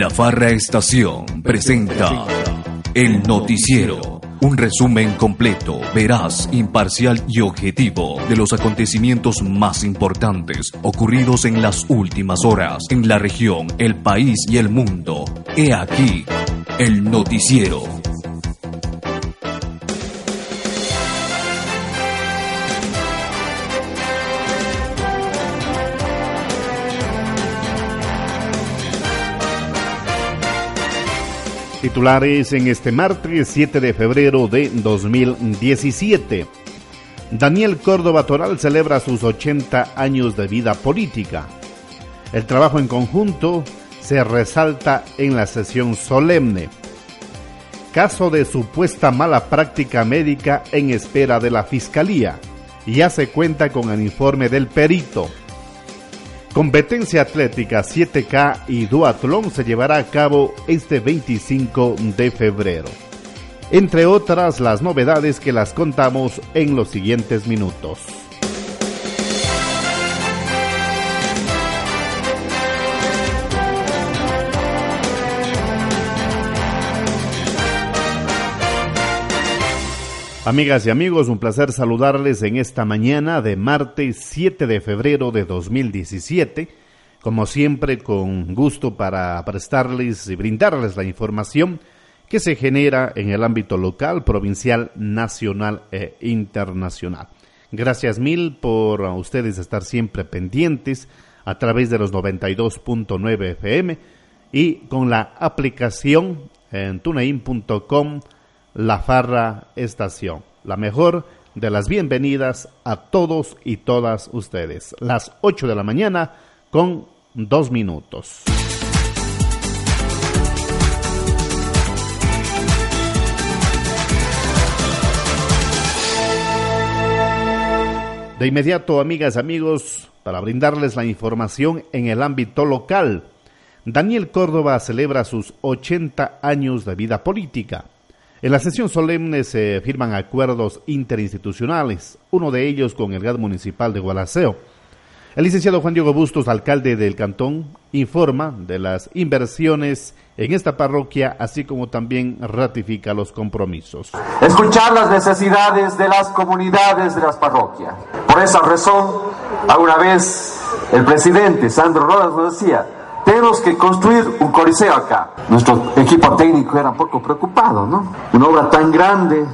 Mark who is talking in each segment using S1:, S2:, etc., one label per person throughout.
S1: La Farra Estación presenta El Noticiero. Un resumen completo, veraz, imparcial y objetivo de los acontecimientos más importantes ocurridos en las últimas horas en la región, el país y el mundo. He aquí El Noticiero.
S2: Titulares en este martes 7 de febrero de 2017. Daniel Córdoba Toral celebra sus 80 años de vida política. El trabajo en conjunto se resalta en la sesión solemne. Caso de supuesta mala práctica médica en espera de la Fiscalía. Ya se cuenta con el informe del perito. Competencia atlética 7K y duatlón se llevará a cabo este 25 de febrero. Entre otras las novedades que las contamos en los siguientes minutos. Amigas y amigos, un placer saludarles en esta mañana de martes 7 de febrero de 2017. Como siempre, con gusto para prestarles y brindarles la información que se genera en el ámbito local, provincial, nacional e internacional. Gracias mil por ustedes estar siempre pendientes a través de los 92.9 FM y con la aplicación en tunein.com la Farra Estación. La mejor de las bienvenidas a todos y todas ustedes. Las 8 de la mañana con dos minutos. De inmediato, amigas y amigos, para brindarles la información en el ámbito local, Daniel Córdoba celebra sus 80 años de vida política. En la sesión solemne se firman acuerdos interinstitucionales, uno de ellos con el GAD municipal de Gualaceo. El licenciado Juan Diego Bustos, alcalde del cantón, informa de las inversiones en esta parroquia, así como también ratifica los compromisos.
S3: Escuchar las necesidades de las comunidades de las parroquias. Por esa razón, alguna vez el presidente Sandro Rodas nos decía, tenemos que construir un coliseo acá. Nuestro equipo técnico era un poco preocupado, ¿no? Una obra tan grande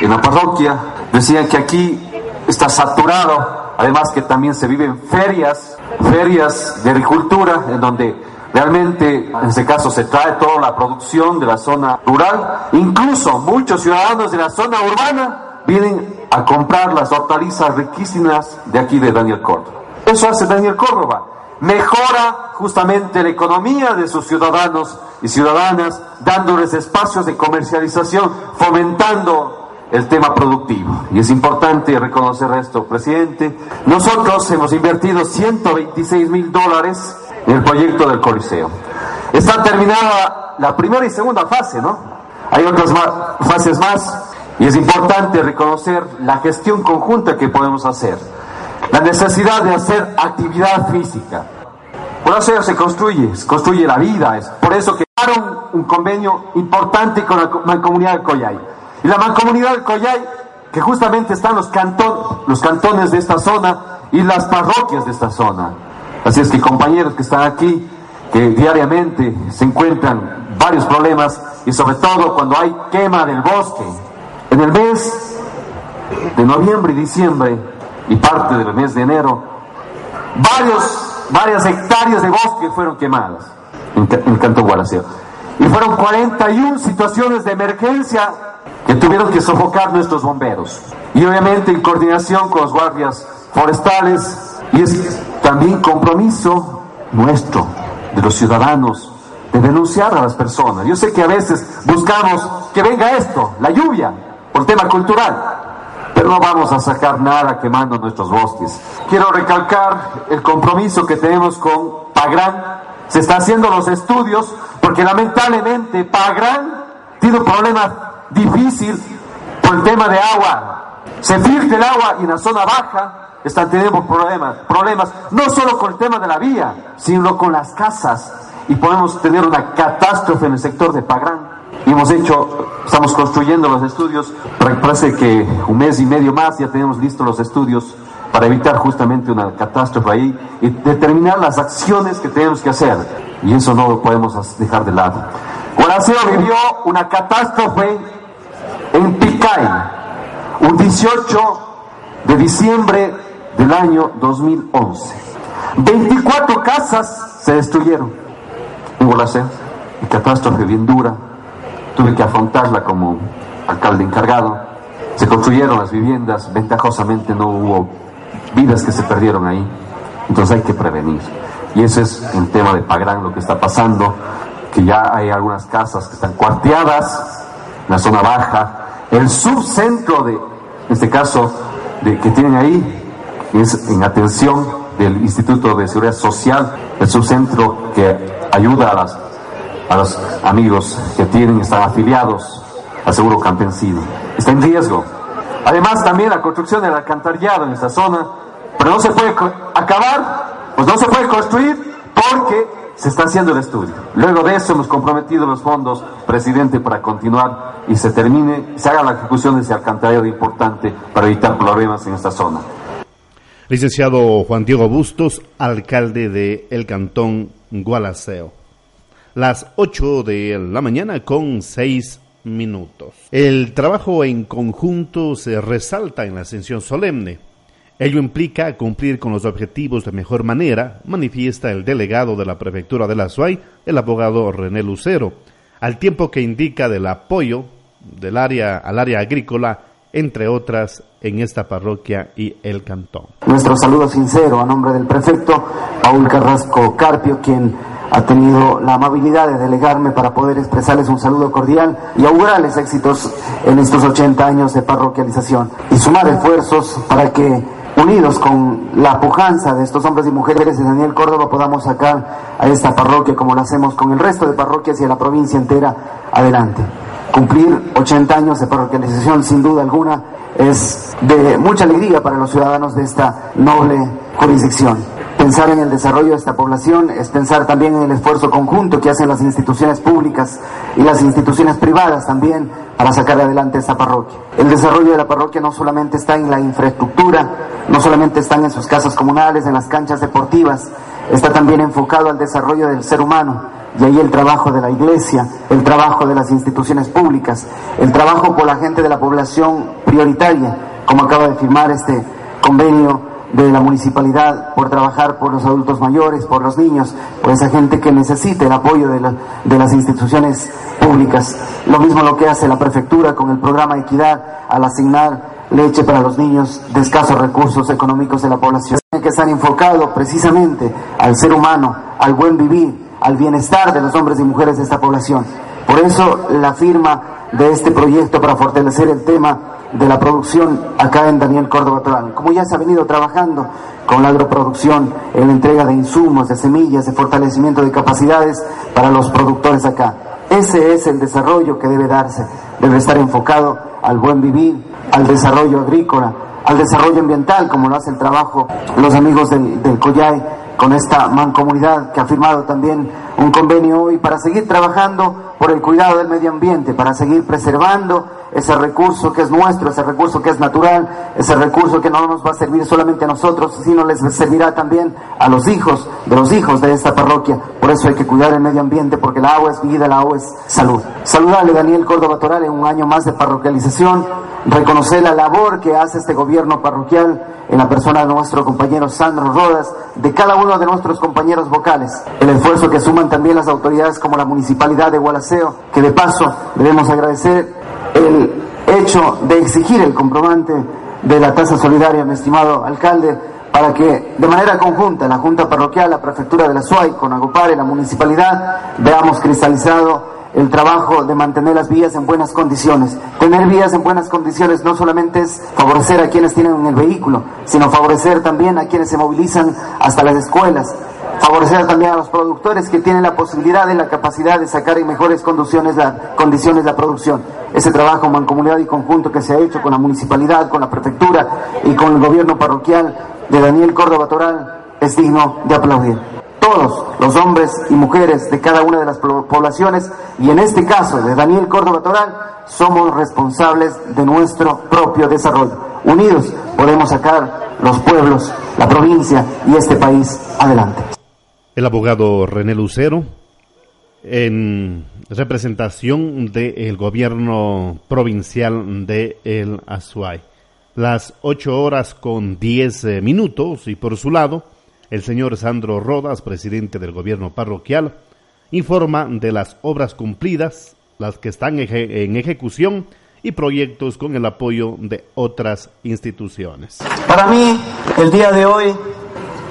S3: en la parroquia. Decían que aquí está saturado, además que también se viven ferias, ferias de agricultura, en donde realmente en este caso se trae toda la producción de la zona rural. Incluso muchos ciudadanos de la zona urbana vienen a comprar las hortalizas riquísimas de aquí de Daniel Córdoba. Eso hace Daniel Córdoba mejora justamente la economía de sus ciudadanos y ciudadanas, dándoles espacios de comercialización, fomentando el tema productivo. Y es importante reconocer esto, presidente. Nosotros hemos invertido 126 mil dólares en el proyecto del Coliseo. Está terminada la primera y segunda fase, ¿no? Hay otras fases más y es importante reconocer la gestión conjunta que podemos hacer la necesidad de hacer actividad física. Por eso se construye, se construye la vida. Es por eso que crearon un convenio importante con la mancomunidad del Coyay. Y la mancomunidad del Coyay, que justamente están los, los cantones de esta zona y las parroquias de esta zona. Así es que compañeros que están aquí, que diariamente se encuentran varios problemas y sobre todo cuando hay quema del bosque. En el mes de noviembre y diciembre y parte del mes de enero, varios, varias hectáreas de bosque fueron quemadas en, Canto Guaraceo. Y fueron 41 situaciones de emergencia que tuvieron que sofocar nuestros bomberos. Y obviamente en coordinación con los guardias forestales y es también compromiso nuestro, de los ciudadanos, de denunciar a las personas. Yo sé que a veces buscamos que venga esto, la lluvia, por tema cultural, pero no vamos a sacar nada quemando nuestros bosques. Quiero recalcar el compromiso que tenemos con Pagrán. Se está haciendo los estudios porque lamentablemente Pagrán tiene un problema difícil el tema de agua. Se filtra el agua y en la zona baja están teniendo problemas, problemas no solo con el tema de la vía, sino con las casas y podemos tener una catástrofe en el sector de Pagrán. Hemos hecho, estamos construyendo los estudios, parece que un mes y medio más ya tenemos listos los estudios para evitar justamente una catástrofe ahí y determinar las acciones que tenemos que hacer. Y eso no lo podemos dejar de lado. Guaraceo vivió una catástrofe en Picay, un 18 de diciembre del año 2011. 24 casas se destruyeron en Gualaceo, catástrofe bien dura. Tuve que afrontarla como alcalde encargado. Se construyeron las viviendas, ventajosamente no hubo vidas que se perdieron ahí. Entonces hay que prevenir. Y ese es el tema de Pagrán, lo que está pasando, que ya hay algunas casas que están cuarteadas en la zona baja. El subcentro de, en este caso, de, que tienen ahí, es en atención del Instituto de Seguridad Social, el subcentro que ayuda a, las, a los amigos que tienen, están afiliados al seguro campesino. Está en riesgo. Además, también la construcción del alcantarillado en esta zona, pero no se puede acabar, pues no se puede construir porque se está haciendo el estudio. Luego de eso hemos comprometido los fondos, presidente, para continuar y se termine, se haga la ejecución de ese alcantarillado importante para evitar problemas en esta zona.
S2: Licenciado Juan Diego Bustos, alcalde de el Cantón Gualaceo. Las 8 de la mañana con 6 minutos. El trabajo en conjunto se resalta en la ascensión solemne. Ello implica cumplir con los objetivos de mejor manera, manifiesta el delegado de la prefectura de la SUAY, el abogado René Lucero, al tiempo que indica del apoyo del área al área agrícola entre otras, en esta parroquia y el cantón.
S4: Nuestro saludo sincero a nombre del prefecto Paul Carrasco Carpio, quien ha tenido la amabilidad de delegarme para poder expresarles un saludo cordial y augurarles éxitos en estos 80 años de parroquialización y sumar esfuerzos para que unidos con la pujanza de estos hombres y mujeres de Daniel Córdoba podamos sacar a esta parroquia como lo hacemos con el resto de parroquias y a la provincia entera adelante. Cumplir 80 años de parroquialización, sin duda alguna, es de mucha alegría para los ciudadanos de esta noble jurisdicción. Pensar en el desarrollo de esta población es pensar también en el esfuerzo conjunto que hacen las instituciones públicas y las instituciones privadas también para sacar adelante esta parroquia. El desarrollo de la parroquia no solamente está en la infraestructura, no solamente están en sus casas comunales, en las canchas deportivas, está también enfocado al desarrollo del ser humano y ahí el trabajo de la iglesia, el trabajo de las instituciones públicas, el trabajo por la gente de la población prioritaria, como acaba de firmar este convenio de la municipalidad por trabajar por los adultos mayores, por los niños, por esa gente que necesita el apoyo de, de las instituciones públicas. Lo mismo lo que hace la prefectura con el programa Equidad al asignar leche para los niños de escasos recursos económicos de la población. Tiene que estar enfocado precisamente al ser humano, al buen vivir, al bienestar de los hombres y mujeres de esta población. Por eso la firma de este proyecto para fortalecer el tema de la producción acá en Daniel Córdoba Toral. Como ya se ha venido trabajando con la agroproducción en la entrega de insumos, de semillas, de fortalecimiento de capacidades para los productores acá. Ese es el desarrollo que debe darse. Debe estar enfocado al buen vivir, al desarrollo agrícola, al desarrollo ambiental, como lo hace el trabajo los amigos del, del COYAE con esta mancomunidad que ha firmado también un convenio hoy para seguir trabajando por el cuidado del medio ambiente, para seguir preservando ese recurso que es nuestro, ese recurso que es natural, ese recurso que no nos va a servir solamente a nosotros, sino les servirá también a los hijos de los hijos de esta parroquia. Por eso hay que cuidar el medio ambiente, porque el agua es vida, el agua es salud. Saludarle Daniel Córdoba Toral en un año más de parroquialización, reconocer la labor que hace este gobierno parroquial en la persona de nuestro compañero Sandro Rodas, de cada uno de nuestros compañeros vocales, el esfuerzo que suman también las autoridades como la Municipalidad de Gualaceo, que de paso debemos agradecer el hecho de exigir el comprobante de la tasa solidaria, mi estimado alcalde, para que de manera conjunta la Junta Parroquial, la Prefectura de la SUAY, con Agopar y la Municipalidad, veamos cristalizado el trabajo de mantener las vías en buenas condiciones. Tener vías en buenas condiciones no solamente es favorecer a quienes tienen el vehículo, sino favorecer también a quienes se movilizan hasta las escuelas, favorecer también a los productores que tienen la posibilidad y la capacidad de sacar en mejores condiciones la, la producción. Ese trabajo mancomunidad y conjunto que se ha hecho con la municipalidad, con la prefectura y con el gobierno parroquial de Daniel Córdoba Toral es digno de aplaudir todos los hombres y mujeres de cada una de las poblaciones y en este caso de Daniel Córdoba Toral somos responsables de nuestro propio desarrollo. Unidos podemos sacar los pueblos, la provincia y este país adelante.
S2: El abogado René Lucero, en representación del gobierno provincial de El Azuay. Las ocho horas con diez eh, minutos y por su lado, el señor Sandro Rodas, presidente del gobierno parroquial, informa de las obras cumplidas, las que están en ejecución y proyectos con el apoyo de otras instituciones.
S5: Para mí, el día de hoy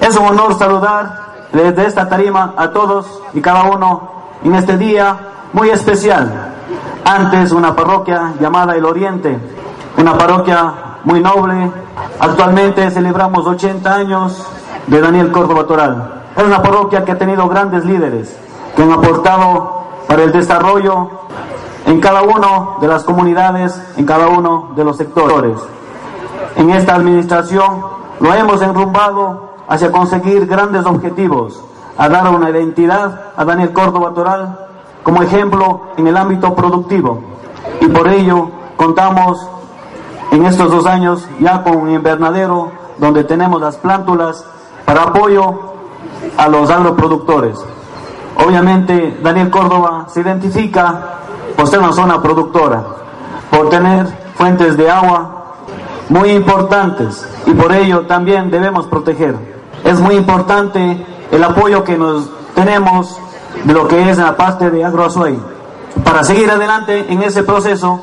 S5: es un honor saludar desde esta tarima a todos y cada uno en este día muy especial. Antes una parroquia llamada El Oriente, una parroquia muy noble. Actualmente celebramos 80 años de Daniel Córdoba Toral. Es una parroquia que ha tenido grandes líderes que han aportado para el desarrollo en cada una de las comunidades, en cada uno de los sectores. En esta administración lo hemos enrumbado hacia conseguir grandes objetivos, a dar una identidad a Daniel Córdoba Toral como ejemplo en el ámbito productivo. Y por ello contamos en estos dos años ya con un invernadero donde tenemos las plántulas para apoyo a los agroproductores. Obviamente Daniel Córdoba se identifica por ser una zona productora, por tener fuentes de agua muy importantes y por ello también debemos proteger. Es muy importante el apoyo que nos tenemos de lo que es la parte de Agroazuay. Para seguir adelante en ese proceso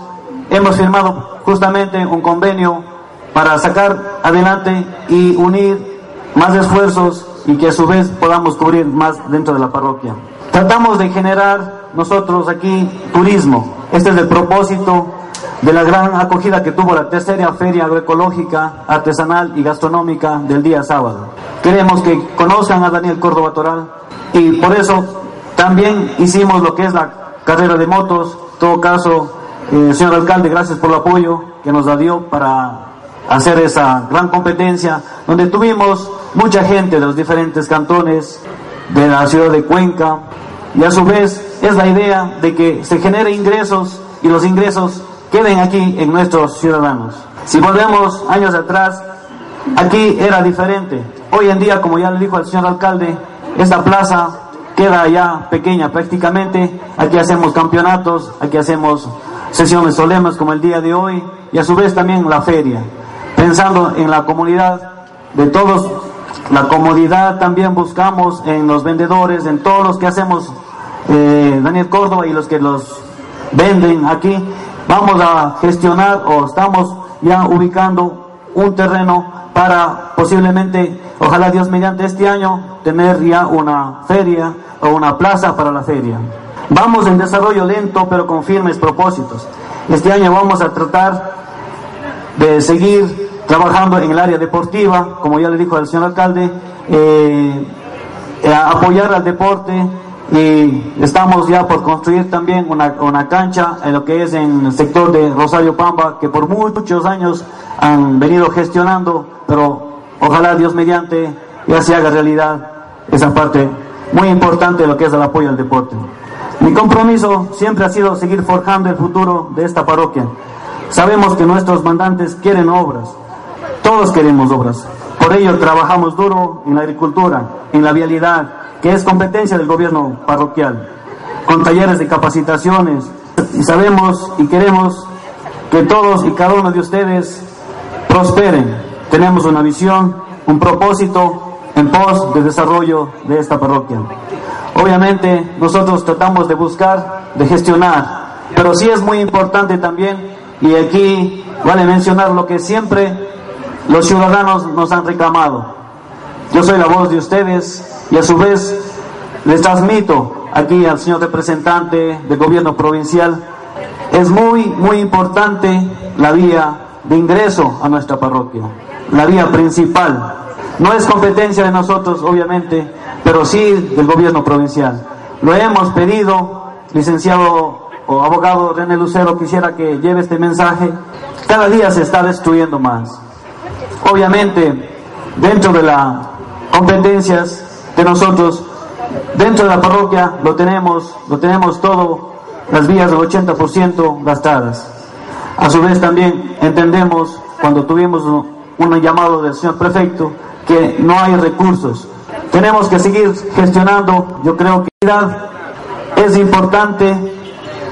S5: hemos firmado justamente un convenio para sacar adelante y unir más esfuerzos y que a su vez podamos cubrir más dentro de la parroquia. Tratamos de generar nosotros aquí turismo. Este es el propósito de la gran acogida que tuvo la tercera feria agroecológica, artesanal y gastronómica del día sábado. Queremos que conozcan a Daniel Córdoba Toral y por eso también hicimos lo que es la carrera de motos. En todo caso, eh, señor alcalde, gracias por el apoyo que nos dio para hacer esa gran competencia, donde tuvimos mucha gente de los diferentes cantones de la ciudad de Cuenca, y a su vez es la idea de que se genere ingresos y los ingresos queden aquí en nuestros ciudadanos. Si volvemos años atrás, aquí era diferente. Hoy en día, como ya le dijo el señor alcalde, esta plaza queda ya pequeña prácticamente. Aquí hacemos campeonatos, aquí hacemos sesiones solemnes como el día de hoy y a su vez también la feria pensando en la comunidad de todos, la comodidad también buscamos en los vendedores, en todos los que hacemos eh, Daniel Córdoba y los que los venden aquí. Vamos a gestionar o estamos ya ubicando un terreno para posiblemente, ojalá Dios mediante este año, tener ya una feria o una plaza para la feria. Vamos en desarrollo lento pero con firmes propósitos. Este año vamos a tratar de seguir trabajando en el área deportiva, como ya le dijo el señor alcalde, eh, eh, apoyar al deporte y estamos ya por construir también una, una, cancha en lo que es en el sector de Rosario Pamba, que por muchos años han venido gestionando, pero ojalá Dios mediante ya se haga realidad esa parte muy importante de lo que es el apoyo al deporte. Mi compromiso siempre ha sido seguir forjando el futuro de esta parroquia. Sabemos que nuestros mandantes quieren obras, todos queremos obras. Por ello trabajamos duro en la agricultura, en la vialidad, que es competencia del gobierno parroquial, con talleres de capacitaciones. Y sabemos y queremos que todos y cada uno de ustedes prosperen. Tenemos una visión, un propósito en pos de desarrollo de esta parroquia. Obviamente nosotros tratamos de buscar, de gestionar, pero sí es muy importante también, y aquí vale mencionar lo que siempre los ciudadanos nos han reclamado. Yo soy la voz de ustedes y a su vez les transmito aquí al señor representante del gobierno provincial, es muy, muy importante la vía de ingreso a nuestra parroquia, la vía principal. No es competencia de nosotros, obviamente, pero sí del gobierno provincial. Lo hemos pedido, licenciado o abogado René Lucero, quisiera que lleve este mensaje. Cada día se está destruyendo más. Obviamente, dentro de las competencias de nosotros, dentro de la parroquia lo tenemos, lo tenemos todo, las vías del 80% gastadas. A su vez también entendemos, cuando tuvimos un llamado del señor prefecto, que no hay recursos. Tenemos que seguir gestionando, yo creo que es importante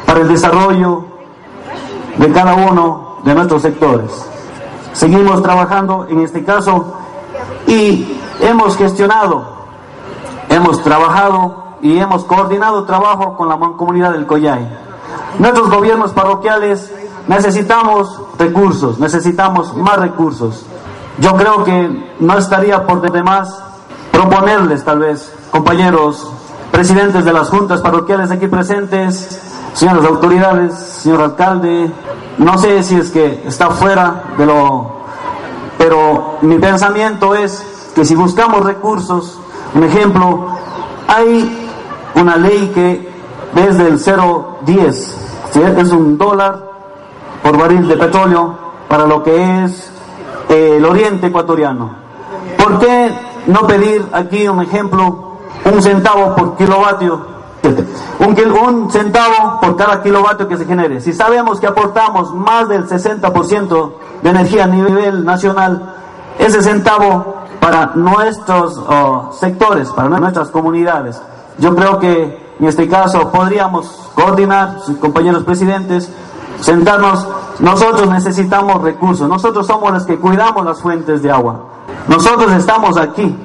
S5: para el desarrollo de cada uno de nuestros sectores. Seguimos trabajando en este caso y hemos gestionado, hemos trabajado y hemos coordinado trabajo con la comunidad del Coyay. Nuestros gobiernos parroquiales necesitamos recursos, necesitamos más recursos. Yo creo que no estaría por demás proponerles tal vez, compañeros presidentes de las juntas parroquiales aquí presentes, señoras autoridades, señor alcalde, no sé si es que está fuera de lo... Pero mi pensamiento es que si buscamos recursos, un ejemplo, hay una ley que desde el 0,10, es un dólar por barril de petróleo para lo que es el oriente ecuatoriano. ¿Por qué no pedir aquí un ejemplo un centavo por kilovatio, un, centavo por cada kilovatio que se genere. Si sabemos que aportamos más del 60% de energía a nivel nacional, ese centavo para nuestros sectores, para nuestras comunidades, yo creo que en este caso podríamos coordinar, compañeros presidentes, sentarnos, nosotros necesitamos recursos, nosotros somos los que cuidamos las fuentes de agua, nosotros estamos aquí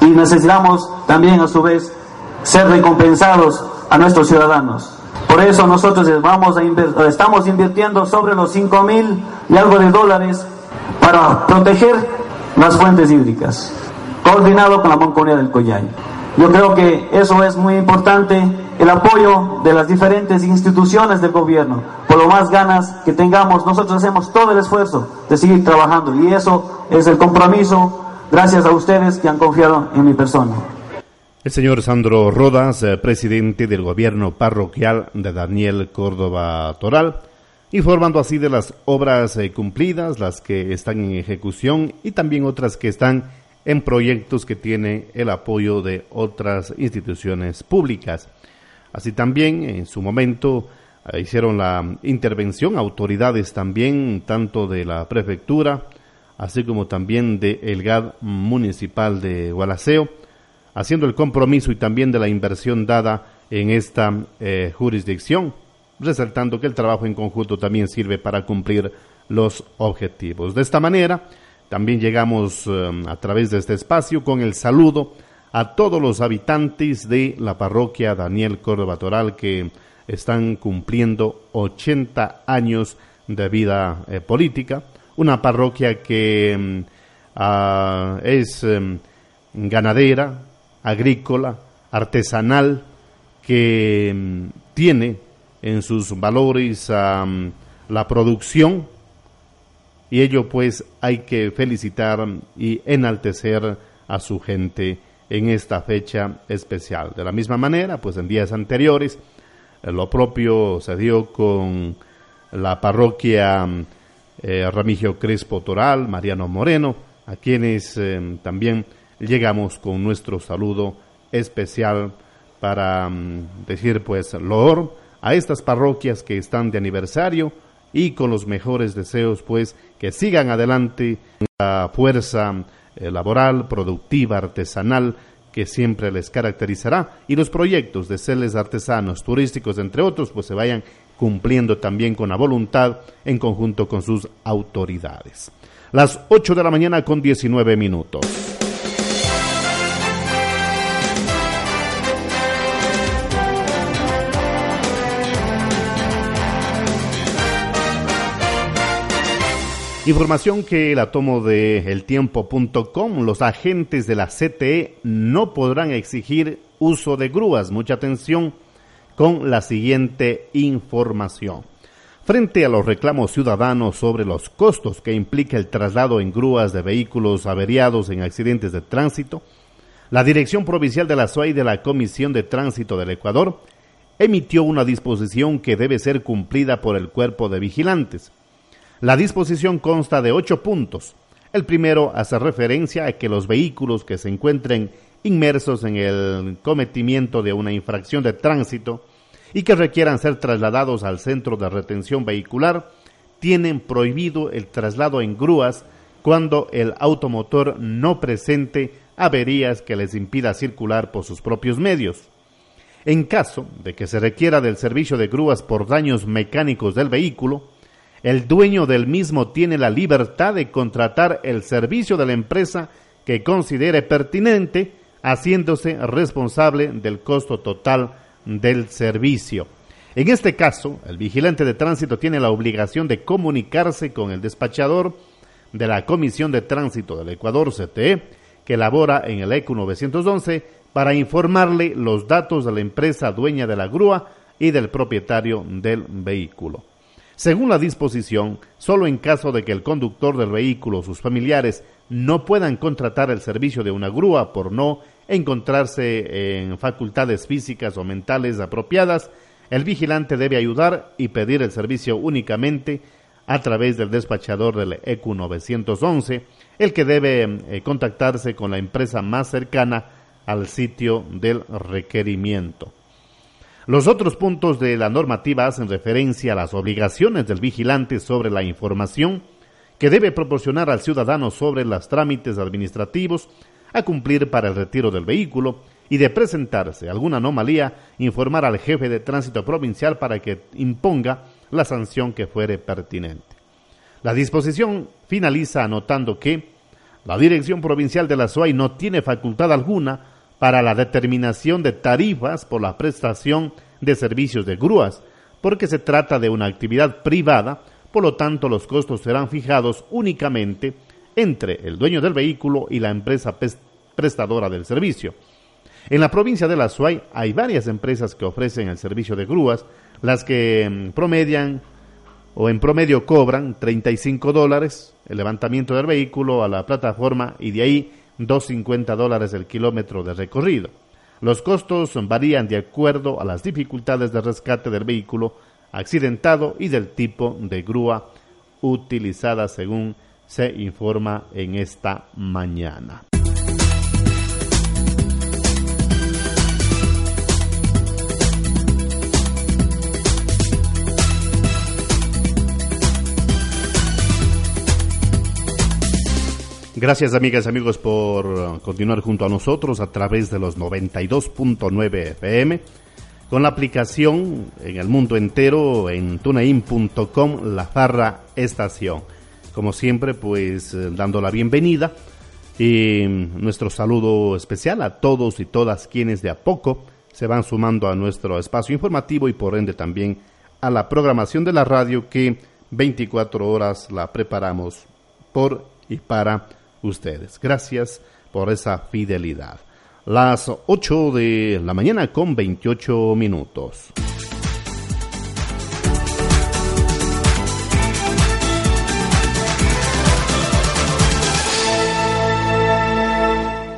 S5: y necesitamos también a su vez ser recompensados a nuestros ciudadanos. Por eso nosotros vamos estamos invirtiendo sobre los 5 mil y algo de dólares para proteger las fuentes hídricas, coordinado con la Monconía del Coyay. Yo creo que eso es muy importante, el apoyo de las diferentes instituciones del gobierno. Por lo más ganas que tengamos, nosotros hacemos todo el esfuerzo de seguir trabajando y eso es el compromiso Gracias a ustedes que han confiado en mi persona.
S2: El señor Sandro Rodas, eh, presidente del gobierno parroquial de Daniel Córdoba Toral, informando así de las obras eh, cumplidas, las que están en ejecución y también otras que están en proyectos que tienen el apoyo de otras instituciones públicas. Así también, en su momento, eh, hicieron la intervención autoridades también, tanto de la prefectura, así como también de el GAD municipal de Gualaceo, haciendo el compromiso y también de la inversión dada en esta eh, jurisdicción, resaltando que el trabajo en conjunto también sirve para cumplir los objetivos. De esta manera, también llegamos eh, a través de este espacio con el saludo a todos los habitantes de la parroquia Daniel Córdoba Toral que están cumpliendo 80 años de vida eh, política una parroquia que mm, ah, es em, ganadera, agrícola, artesanal, que mm, tiene en sus valores la producción y ello pues hay que felicitar y enaltecer a su gente en esta fecha especial. De la misma manera, pues en días anteriores, eh, lo propio se dio con la parroquia eh, Ramigio Crespo Toral, Mariano Moreno, a quienes eh, también llegamos con nuestro saludo especial para mm, decir pues loor a estas parroquias que están de aniversario y con los mejores deseos pues que sigan adelante la fuerza eh, laboral, productiva, artesanal que siempre les caracterizará y los proyectos de celes artesanos, turísticos, entre otros, pues se vayan cumpliendo también con la voluntad en conjunto con sus autoridades. Las 8 de la mañana con 19 minutos. Información que la tomo de eltiempo.com. Los agentes de la CTE no podrán exigir uso de grúas. Mucha atención con la siguiente información. Frente a los reclamos ciudadanos sobre los costos que implica el traslado en grúas de vehículos averiados en accidentes de tránsito, la Dirección Provincial de la SUAI de la Comisión de Tránsito del Ecuador emitió una disposición que debe ser cumplida por el cuerpo de vigilantes. La disposición consta de ocho puntos. El primero hace referencia a que los vehículos que se encuentren inmersos en el cometimiento de una infracción de tránsito y que requieran ser trasladados al centro de retención vehicular tienen prohibido el traslado en grúas cuando el automotor no presente averías que les impida circular por sus propios medios. En caso de que se requiera del servicio de grúas por daños mecánicos del vehículo, el dueño del mismo tiene la libertad de contratar el servicio de la empresa que considere pertinente, haciéndose responsable del costo total del servicio. En este caso, el vigilante de tránsito tiene la obligación de comunicarse con el despachador de la Comisión de Tránsito del Ecuador, CTE, que labora en el ECU 911, para informarle los datos de la empresa dueña de la grúa y del propietario del vehículo. Según la disposición, solo en caso de que el conductor del vehículo o sus familiares no puedan contratar el servicio de una grúa por no encontrarse en facultades físicas o mentales apropiadas, el vigilante debe ayudar y pedir el servicio únicamente a través del despachador del ECU 911, el que debe eh, contactarse con la empresa más cercana al sitio del requerimiento. Los otros puntos de la normativa hacen referencia a las obligaciones del vigilante sobre la información que debe proporcionar al ciudadano sobre los trámites administrativos a cumplir para el retiro del vehículo y de presentarse alguna anomalía, informar al jefe de tránsito provincial para que imponga la sanción que fuere pertinente. La disposición finaliza anotando que la Dirección Provincial de la SOAI no tiene facultad alguna para la determinación de tarifas por la prestación de servicios de grúas, porque se trata de una actividad privada, por lo tanto los costos serán fijados únicamente entre el dueño del vehículo y la empresa prestadora del servicio. En la provincia de La Suay hay varias empresas que ofrecen el servicio de grúas, las que mm, promedian o en promedio cobran 35 dólares el levantamiento del vehículo a la plataforma y de ahí 250 dólares el kilómetro de recorrido. Los costos varían de acuerdo a las dificultades de rescate del vehículo accidentado y del tipo de grúa utilizada según se informa en esta mañana. Gracias amigas y amigos por continuar junto a nosotros a través de los 92.9 FM con la aplicación en el mundo entero en tunein.com La Farra Estación. Como siempre, pues eh, dando la bienvenida y nuestro saludo especial a todos y todas quienes de a poco se van sumando a nuestro espacio informativo y por ende también a la programación de la radio que 24 horas la preparamos por y para ustedes. Gracias por esa fidelidad. Las 8 de la mañana con 28 minutos.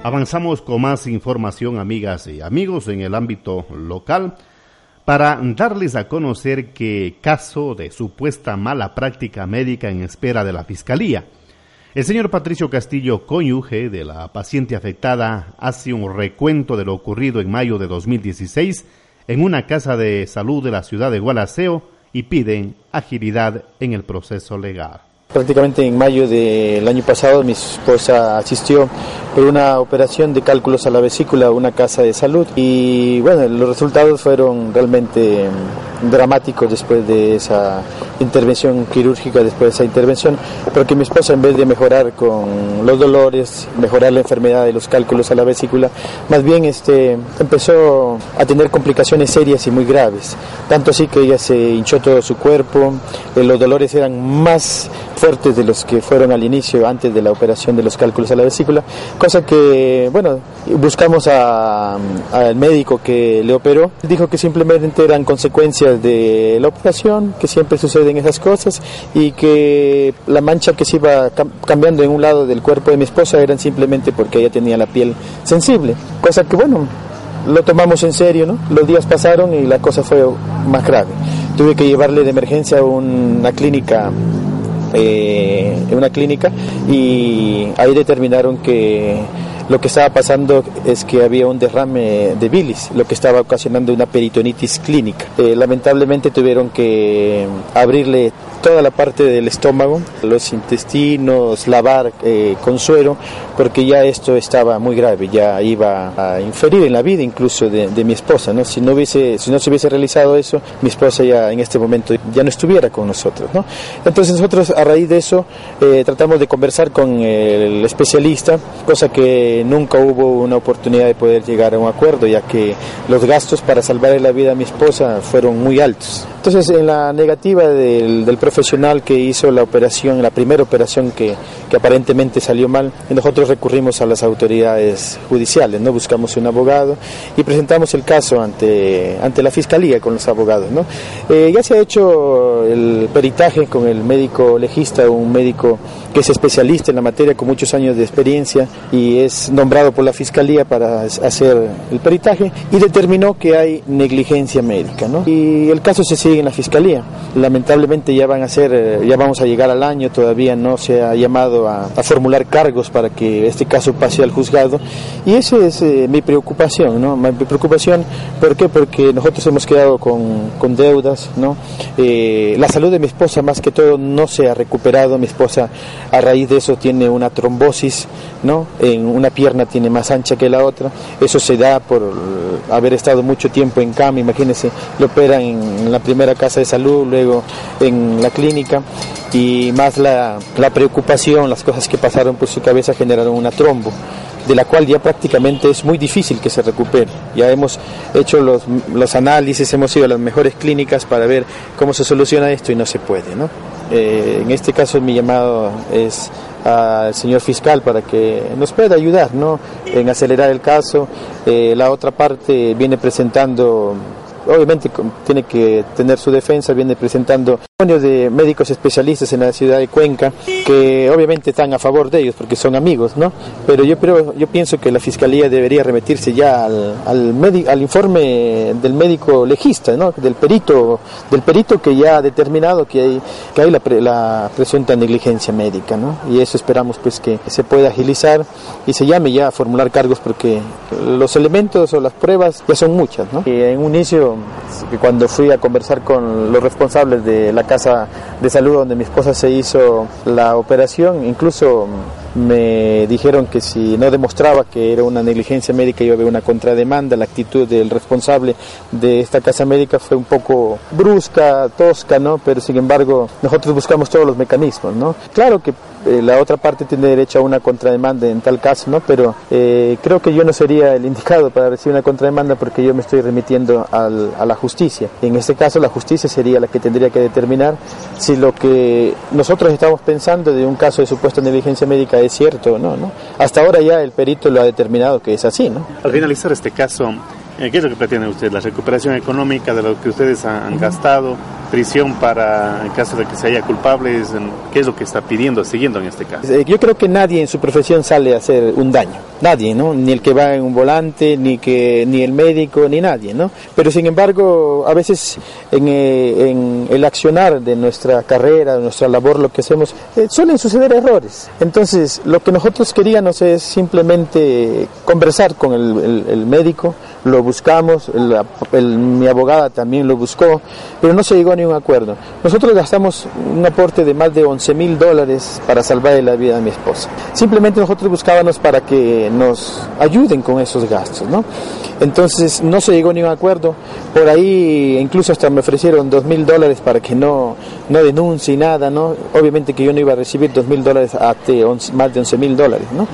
S2: Avanzamos con más información, amigas y amigos, en el ámbito local para darles a conocer que caso de supuesta mala práctica médica en espera de la Fiscalía. El señor Patricio Castillo, cónyuge de la paciente afectada, hace un recuento de lo ocurrido en mayo de 2016 en una casa de salud de la ciudad de Gualaceo y piden agilidad en el proceso legal.
S6: Prácticamente en mayo del año pasado mi esposa asistió por una operación de cálculos a la vesícula a una casa de salud y bueno, los resultados fueron realmente dramáticos después de esa intervención quirúrgica después de esa intervención, porque mi esposa en vez de mejorar con los dolores, mejorar la enfermedad de los cálculos a la vesícula, más bien este, empezó a tener complicaciones serias y muy graves, tanto así que ella se hinchó todo su cuerpo, eh, los dolores eran más fuertes de los que fueron al inicio antes de la operación de los cálculos a la vesícula, cosa que, bueno, buscamos al médico que le operó, dijo que simplemente eran consecuencias de la operación, que siempre suceden esas cosas y que la mancha que se iba cambiando en un lado del cuerpo de mi esposa eran simplemente porque ella tenía la piel sensible, cosa que, bueno, lo tomamos en serio, ¿no? Los días pasaron y la cosa fue más grave. Tuve que llevarle de emergencia a una clínica eh, una clínica y ahí determinaron que lo que estaba pasando es que había un derrame de bilis, lo que estaba ocasionando una peritonitis clínica. Eh, lamentablemente tuvieron que abrirle toda la parte del estómago, los intestinos, lavar eh, con suero, porque ya esto estaba muy grave, ya iba a inferir en la vida incluso de, mi esposa, ¿no? Si no hubiese, si no se hubiese realizado eso, mi esposa ya en este momento ya no estuviera con nosotros, ¿no? Entonces nosotros a raíz de eso eh, tratamos de conversar con el especialista, cosa que nunca hubo una oportunidad de poder llegar a un acuerdo, ya que los gastos para salvar la vida a mi esposa fueron muy altos. Entonces en la negativa del, del profesional que hizo la operación, la primera operación que, que aparentemente salió mal, nosotros recurrimos a las autoridades judiciales, ¿no? Buscamos un abogado y presentamos el caso ante, ante la fiscalía con los abogados, ¿no? Eh, ya se ha hecho el peritaje con el médico legista, un médico que es especialista en la materia con muchos años de experiencia y es nombrado por la fiscalía para hacer el peritaje y determinó que hay negligencia médica, ¿no? Y el caso se sigue en la fiscalía. Lamentablemente ya van a ser, eh, ya vamos a llegar al año, todavía no se ha llamado a, formular cargos para que este caso pase al juzgado y esa es eh, mi preocupación, ¿no? Mi preocupación, ¿por qué? Porque nosotros hemos quedado con, con deudas, ¿no? Eh, la salud de mi esposa más que todo no se ha recuperado, mi esposa a raíz de eso tiene una trombosis, ¿no? En una pierna tiene más ancha que la otra, eso se da por haber estado mucho tiempo en cama, imagínense, lo operan en la primera casa de salud, luego en la clínica y más la, la preocupación, las cosas que pasaron por su cabeza generaron una trombo de la cual ya prácticamente es muy difícil que se recupere. Ya hemos hecho los, los, análisis, hemos ido a las mejores clínicas para ver cómo se soluciona esto y no se puede. ¿no? Eh, en este caso mi llamado es al señor fiscal para que nos pueda ayudar ¿no? en acelerar el caso. Eh, la otra parte viene presentando obviamente tiene que tener su defensa, viene presentando de médicos especialistas en la ciudad de Cuenca que obviamente están a favor de ellos porque son amigos, ¿no? Pero yo pero yo pienso que la fiscalía debería remitirse ya al al, al informe del médico legista, ¿no? Del perito del perito que ya ha determinado que hay que hay la, la presunta negligencia médica, ¿no? Y eso esperamos pues que se pueda agilizar y se llame ya a formular cargos porque los elementos o las pruebas ya son muchas, ¿no? Y en un inicio cuando fui a conversar con los responsables de la casa de salud donde mi esposa se hizo la operación, incluso me dijeron que si no demostraba que era una negligencia médica iba a una contrademanda. La actitud del responsable de esta casa médica fue un poco brusca, tosca, ¿no? Pero sin embargo nosotros buscamos todos los mecanismos, ¿no? Claro que eh, la otra parte tiene derecho a una contrademanda en tal caso, ¿no? Pero eh, creo que yo no sería el indicado para recibir una contrademanda porque yo me estoy remitiendo al, a la justicia. En este caso la justicia sería la que tendría que determinar si lo que nosotros estamos pensando de un caso de supuesta negligencia médica es cierto o no, ¿no? Hasta ahora ya el perito lo ha determinado que es así, ¿no?
S2: Al finalizar este caso, ¿qué es lo que pretende usted? ¿La recuperación económica de lo que ustedes han gastado? prisión para en caso de que se haya culpables? ¿Qué es lo que está pidiendo, siguiendo en este caso?
S6: Eh, yo creo que nadie en su profesión sale a hacer un daño, nadie, ¿no? Ni el que va en un volante, ni que ni el médico, ni nadie, ¿no? Pero sin embargo, a veces en, eh, el accionar de nuestra carrera, de nuestra labor, lo que hacemos, eh, suelen suceder errores. Entonces, lo que nosotros queríamos es simplemente conversar con el, el, médico, lo buscamos, mi abogada también lo buscó, pero no se llegó a un acuerdo. Nosotros gastamos un aporte de más de 11 mil dólares para salvar la vida de mi esposa. Simplemente nosotros buscábamos para que nos ayuden con esos gastos, ¿no? Entonces no se llegó a ningún acuerdo. Por ahí incluso hasta me ofrecieron dos mil dólares para que no, no denuncie nada, ¿no? Obviamente que yo no iba a recibir dos mil dólares hasta más de once mil dólares, ¿no?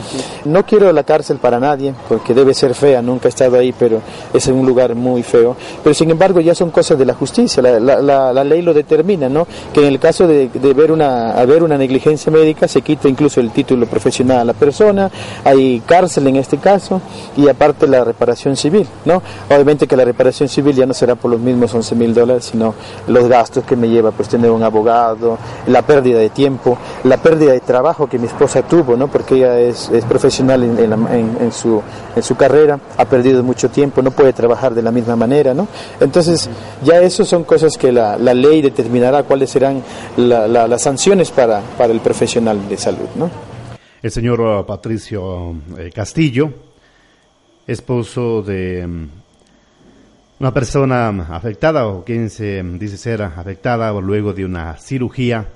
S6: No quiero la cárcel para nadie, porque debe ser fea, nunca he estado ahí, pero es un lugar muy feo. Pero sin embargo ya son cosas de la justicia, la, la, la, ley lo determina, ¿no? Que en el caso de, de ver una, haber una negligencia médica se quita incluso el título profesional a la persona, hay cárcel en este caso, y aparte la reparación civil, ¿no? Obviamente que la reparación civil ya no será por los mismos 11 mil dólares, sino los gastos que me lleva pues tener un abogado, la pérdida de tiempo, la pérdida de trabajo que mi esposa tuvo, ¿no? Porque ella es, es profesional en, en, su, en su carrera, ha perdido mucho tiempo, no puede trabajar de la misma manera, ¿no? Entonces, ya eso son cosas que la, la ley determinará cuáles serán las sanciones para, para el profesional de salud, ¿no?
S2: El señor uh, Patricio eh, Castillo, esposo de mm, una persona afectada o quien se dice ser afectada luego de una cirugía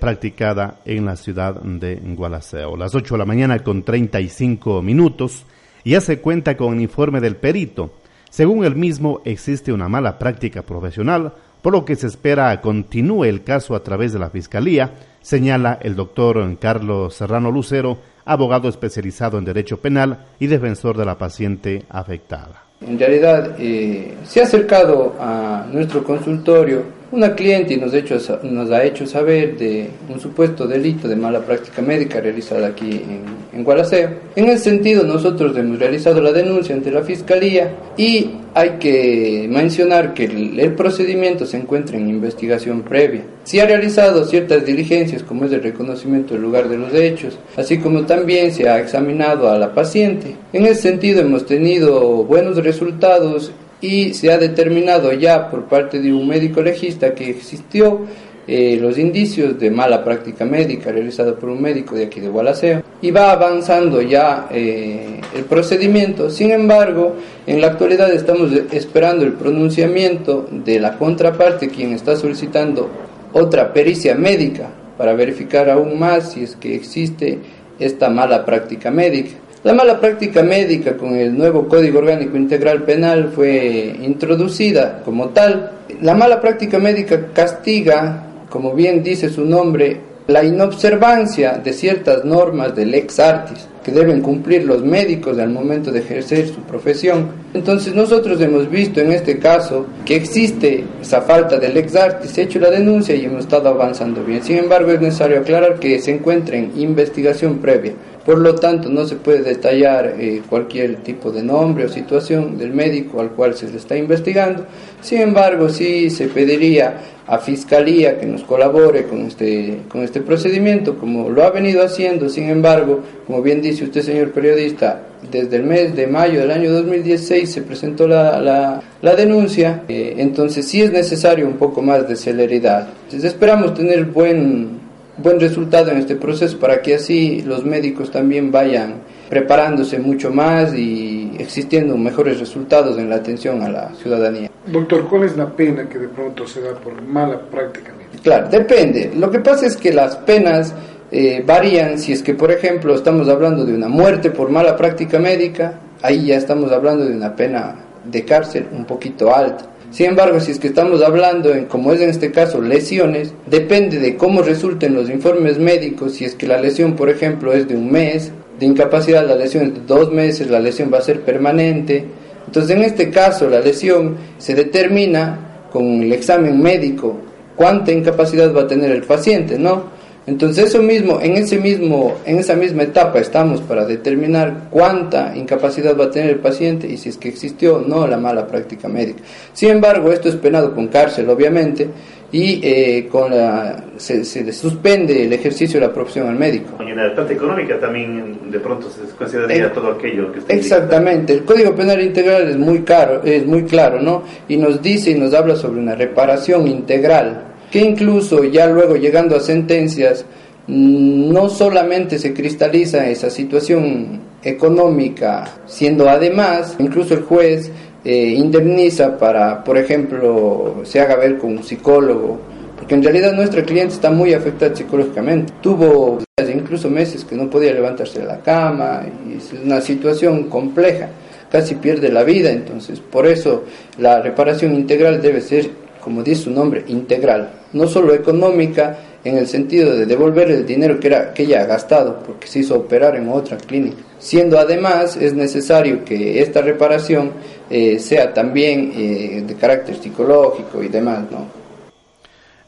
S2: practicada en la ciudad de Gualaceo. Las 8 de la mañana con 35 minutos. Ya se cuenta con informe del perito. Según el mismo, existe una mala práctica profesional, por lo que se espera continúe el caso a través de la Fiscalía, señala el doctor Carlos Serrano Lucero, abogado especializado en Derecho Penal y defensor de la paciente afectada.
S7: En realidad eh, se ha acercado a nuestro consultorio una cliente nos, hecho, nos ha hecho saber de un supuesto delito de mala práctica médica realizada aquí en, en Gualaceo. En ese sentido, nosotros hemos realizado la denuncia ante la Fiscalía y hay que mencionar que el, el, procedimiento se encuentra en investigación previa. Se ha realizado ciertas diligencias como es el reconocimiento del lugar de los hechos, así como también se ha examinado a la paciente. En ese sentido hemos tenido buenos resultados y se ha determinado ya por parte de un médico legista que existió eh, los indicios de mala práctica médica realizada por un médico de aquí de Gualaceo y va avanzando ya eh, el procedimiento. Sin embargo, en la actualidad estamos esperando el pronunciamiento de la contraparte quien está solicitando otra pericia médica para verificar aún más si es que existe esta mala práctica médica. La mala práctica médica con el nuevo Código Orgánico Integral Penal fue introducida como tal. La mala práctica médica castiga, como bien dice su nombre, la inobservancia de ciertas normas del ex artis que deben cumplir los médicos al momento de ejercer su profesión. Entonces nosotros hemos visto en este caso que existe esa falta del ex artis, hecho la denuncia y hemos estado avanzando bien. Sin embargo es necesario aclarar que se encuentra en investigación previa. Por lo tanto, no se puede detallar eh, cualquier tipo de nombre o situación del médico al cual se le está investigando. Sin embargo, sí se pediría a Fiscalía que nos colabore con este, con este procedimiento, como lo ha venido haciendo. Sin embargo, como bien dice usted, señor periodista, desde el mes de mayo del año 2016 se presentó la, la, denuncia, eh, entonces sí es necesario un poco más de celeridad. Entonces esperamos tener buen buen resultado en este proceso para que así los médicos también vayan preparándose mucho más y existiendo mejores resultados en la atención a la ciudadanía.
S8: Doctor, ¿cuál es la pena que de pronto se da por mala práctica
S7: Claro, depende. Lo que pasa es que las penas eh, varían si es que, por ejemplo, estamos hablando de una muerte por mala práctica médica, ahí ya estamos hablando de una pena de cárcel un poquito alta. Sin embargo, si es que estamos hablando, en, como es en este caso, lesiones, depende de cómo resulten los informes médicos, si es que la lesión, por ejemplo, es de un mes, de incapacidad la lesión es de dos meses, la lesión va a ser permanente. Entonces, en este caso, la lesión se determina con el examen médico cuánta incapacidad va a tener el paciente, ¿no? Entonces eso mismo, en ese mismo, en esa misma etapa estamos para determinar cuánta incapacidad va a tener el paciente y si es que existió o no la mala práctica médica. Sin embargo, esto es penado con cárcel, obviamente, y eh, con la, se, se, suspende el ejercicio de la profesión al médico.
S9: en la parte económica también de pronto se consideraría todo aquello que está
S7: Exactamente, el Código Penal Integral es muy caro, es muy claro, ¿no? Y nos dice y nos habla sobre una reparación integral que incluso ya luego llegando a sentencias, mm, no solamente se cristaliza esa situación económica, siendo además, incluso el juez eh, indemniza para, por ejemplo, se haga ver con un psicólogo, porque en realidad nuestra cliente está muy afectada psicológicamente. Tuvo incluso meses que no podía levantarse de la cama, y es una situación compleja, casi pierde la vida, entonces por eso la reparación integral debe ser como dice su nombre, integral, no solo económica en el sentido de devolver el dinero que, era, que ella ha gastado porque se hizo operar en otra clínica, siendo además es necesario que esta reparación eh, sea también eh, de carácter psicológico y demás, ¿no?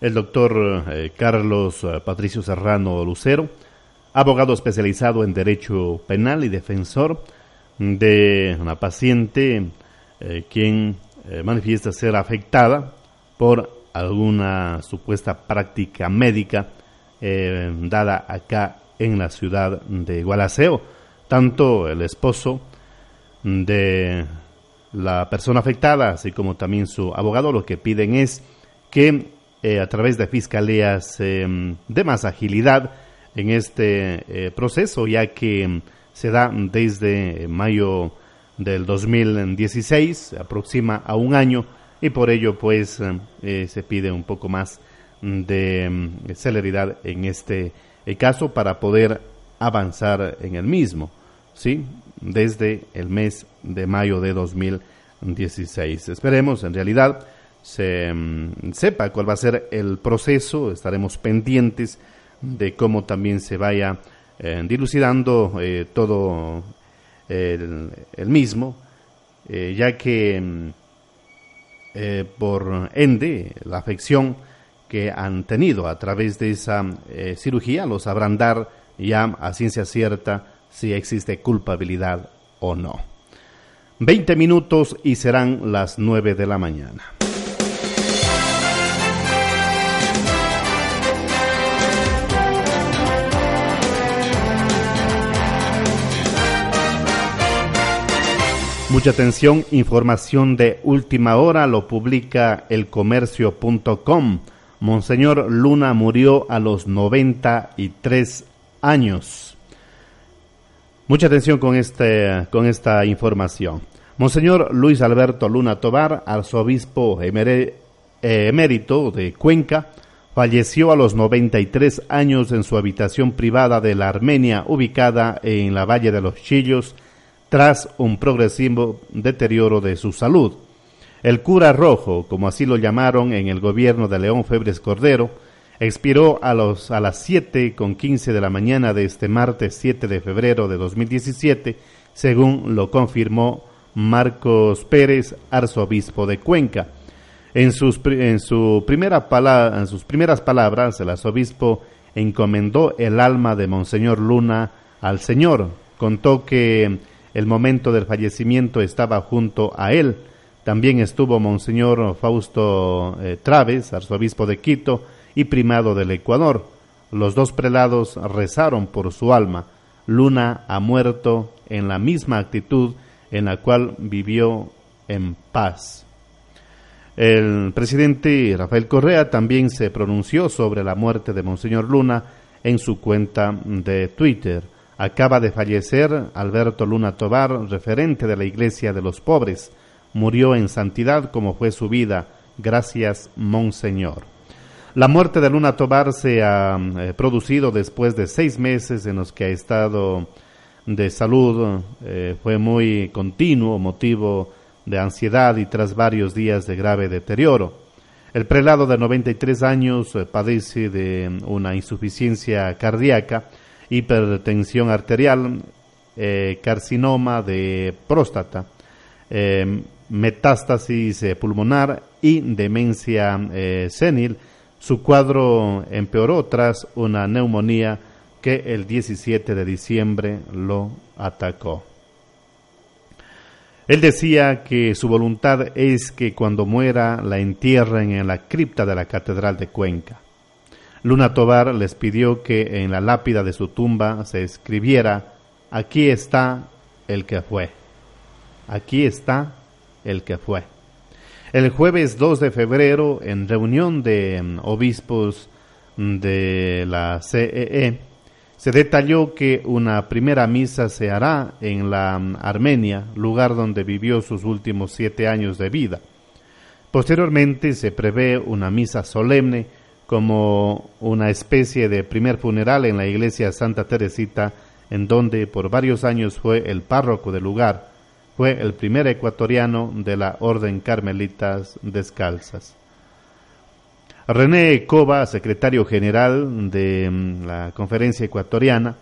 S2: El doctor eh, Carlos Patricio Serrano Lucero, abogado especializado en Derecho Penal y defensor de una paciente quien manifiesta ser afectada por alguna supuesta práctica médica dada acá en la ciudad de Gualaceo. Tanto el esposo de la persona afectada, así como también su abogado, lo que piden es que eh, a través de fiscalías em, de más agilidad en este eh, proceso, ya que se da desde mayo del 2016, se aproxima a un año, y por ello pues em, eh, se pide un poco más de celeridad en este caso para poder avanzar en el mismo, ¿sí? desde el mes de mayo de 2016. Esperemos, en realidad, se mm, sepa cuál va a ser el proceso, estaremos pendientes de cómo también se vaya eh, dilucidando eh, todo el, mismo, eh, ya que mm, por ende la afección que han tenido a través de esa cirugía los sabrán dar ya a ciencia cierta si existe culpabilidad o no. 20 minutos y serán las 9 de la mañana. Mucha atención, información de última hora lo publica elcomercio.com. Monseñor Luna murió a los 93 años. Mucha atención con, este, con esta información. Monseñor Luis Alberto Luna Tobar, arzobispo emérito de Cuenca, falleció a los 93 años en su habitación privada de la Armenia, ubicada en la Valle de los Chillos, tras un progresivo deterioro de su salud. El cura rojo, como así lo llamaron en el gobierno de León Febres Cordero, expiró a, los, a las 7 con 15 de la mañana de este martes 7 de febrero de 2017, según lo confirmó Marcos Pérez, arzobispo de Cuenca. En sus, en, su primera en sus primeras palabras, el arzobispo encomendó el alma de Monseñor Luna al Señor. Contó que el momento del fallecimiento estaba junto a él. También estuvo Monseñor Fausto eh, Traves, arzobispo de Quito, y primado del Ecuador. Los dos prelados rezaron por su alma. Luna ha muerto en la misma actitud en la cual vivió en paz. El presidente Rafael Correa también se pronunció sobre la muerte de Monseñor Luna en su cuenta de Twitter. Acaba de fallecer Alberto Luna Tobar, referente de la Iglesia de los Pobres. Murió en santidad como fue su vida. Gracias, Monseñor. La muerte de Luna Tobar se ha eh, producido después de seis meses en los que ha estado de salud, eh, fue muy continuo, motivo de ansiedad y tras varios días de grave deterioro. El prelado de 93 años eh, padece de una insuficiencia cardíaca, hipertensión arterial, carcinoma de próstata, metástasis pulmonar y demencia senil, su cuadro empeoró tras una neumonía que el 17 de diciembre lo atacó. Él decía que su voluntad es que cuando muera la entierren en la cripta de la Catedral de Cuenca. Luna Tobar les pidió que en la lápida de su tumba se escribiera, aquí está el que fue, aquí está el que fue. El jueves 2 de febrero, en reunión de mm, obispos de la CEE, e, se detalló que una primera misa se hará en la mm, Armenia, lugar donde vivió sus últimos siete años de vida. Posteriormente se prevé una misa solemne como una especie de primer funeral en la iglesia Santa Teresita, en donde por varios años fue el párroco del lugar fue el primer ecuatoriano de la Orden Carmelitas Descalzas. René Cova, secretario general de mm, la conferencia ecuatoriana,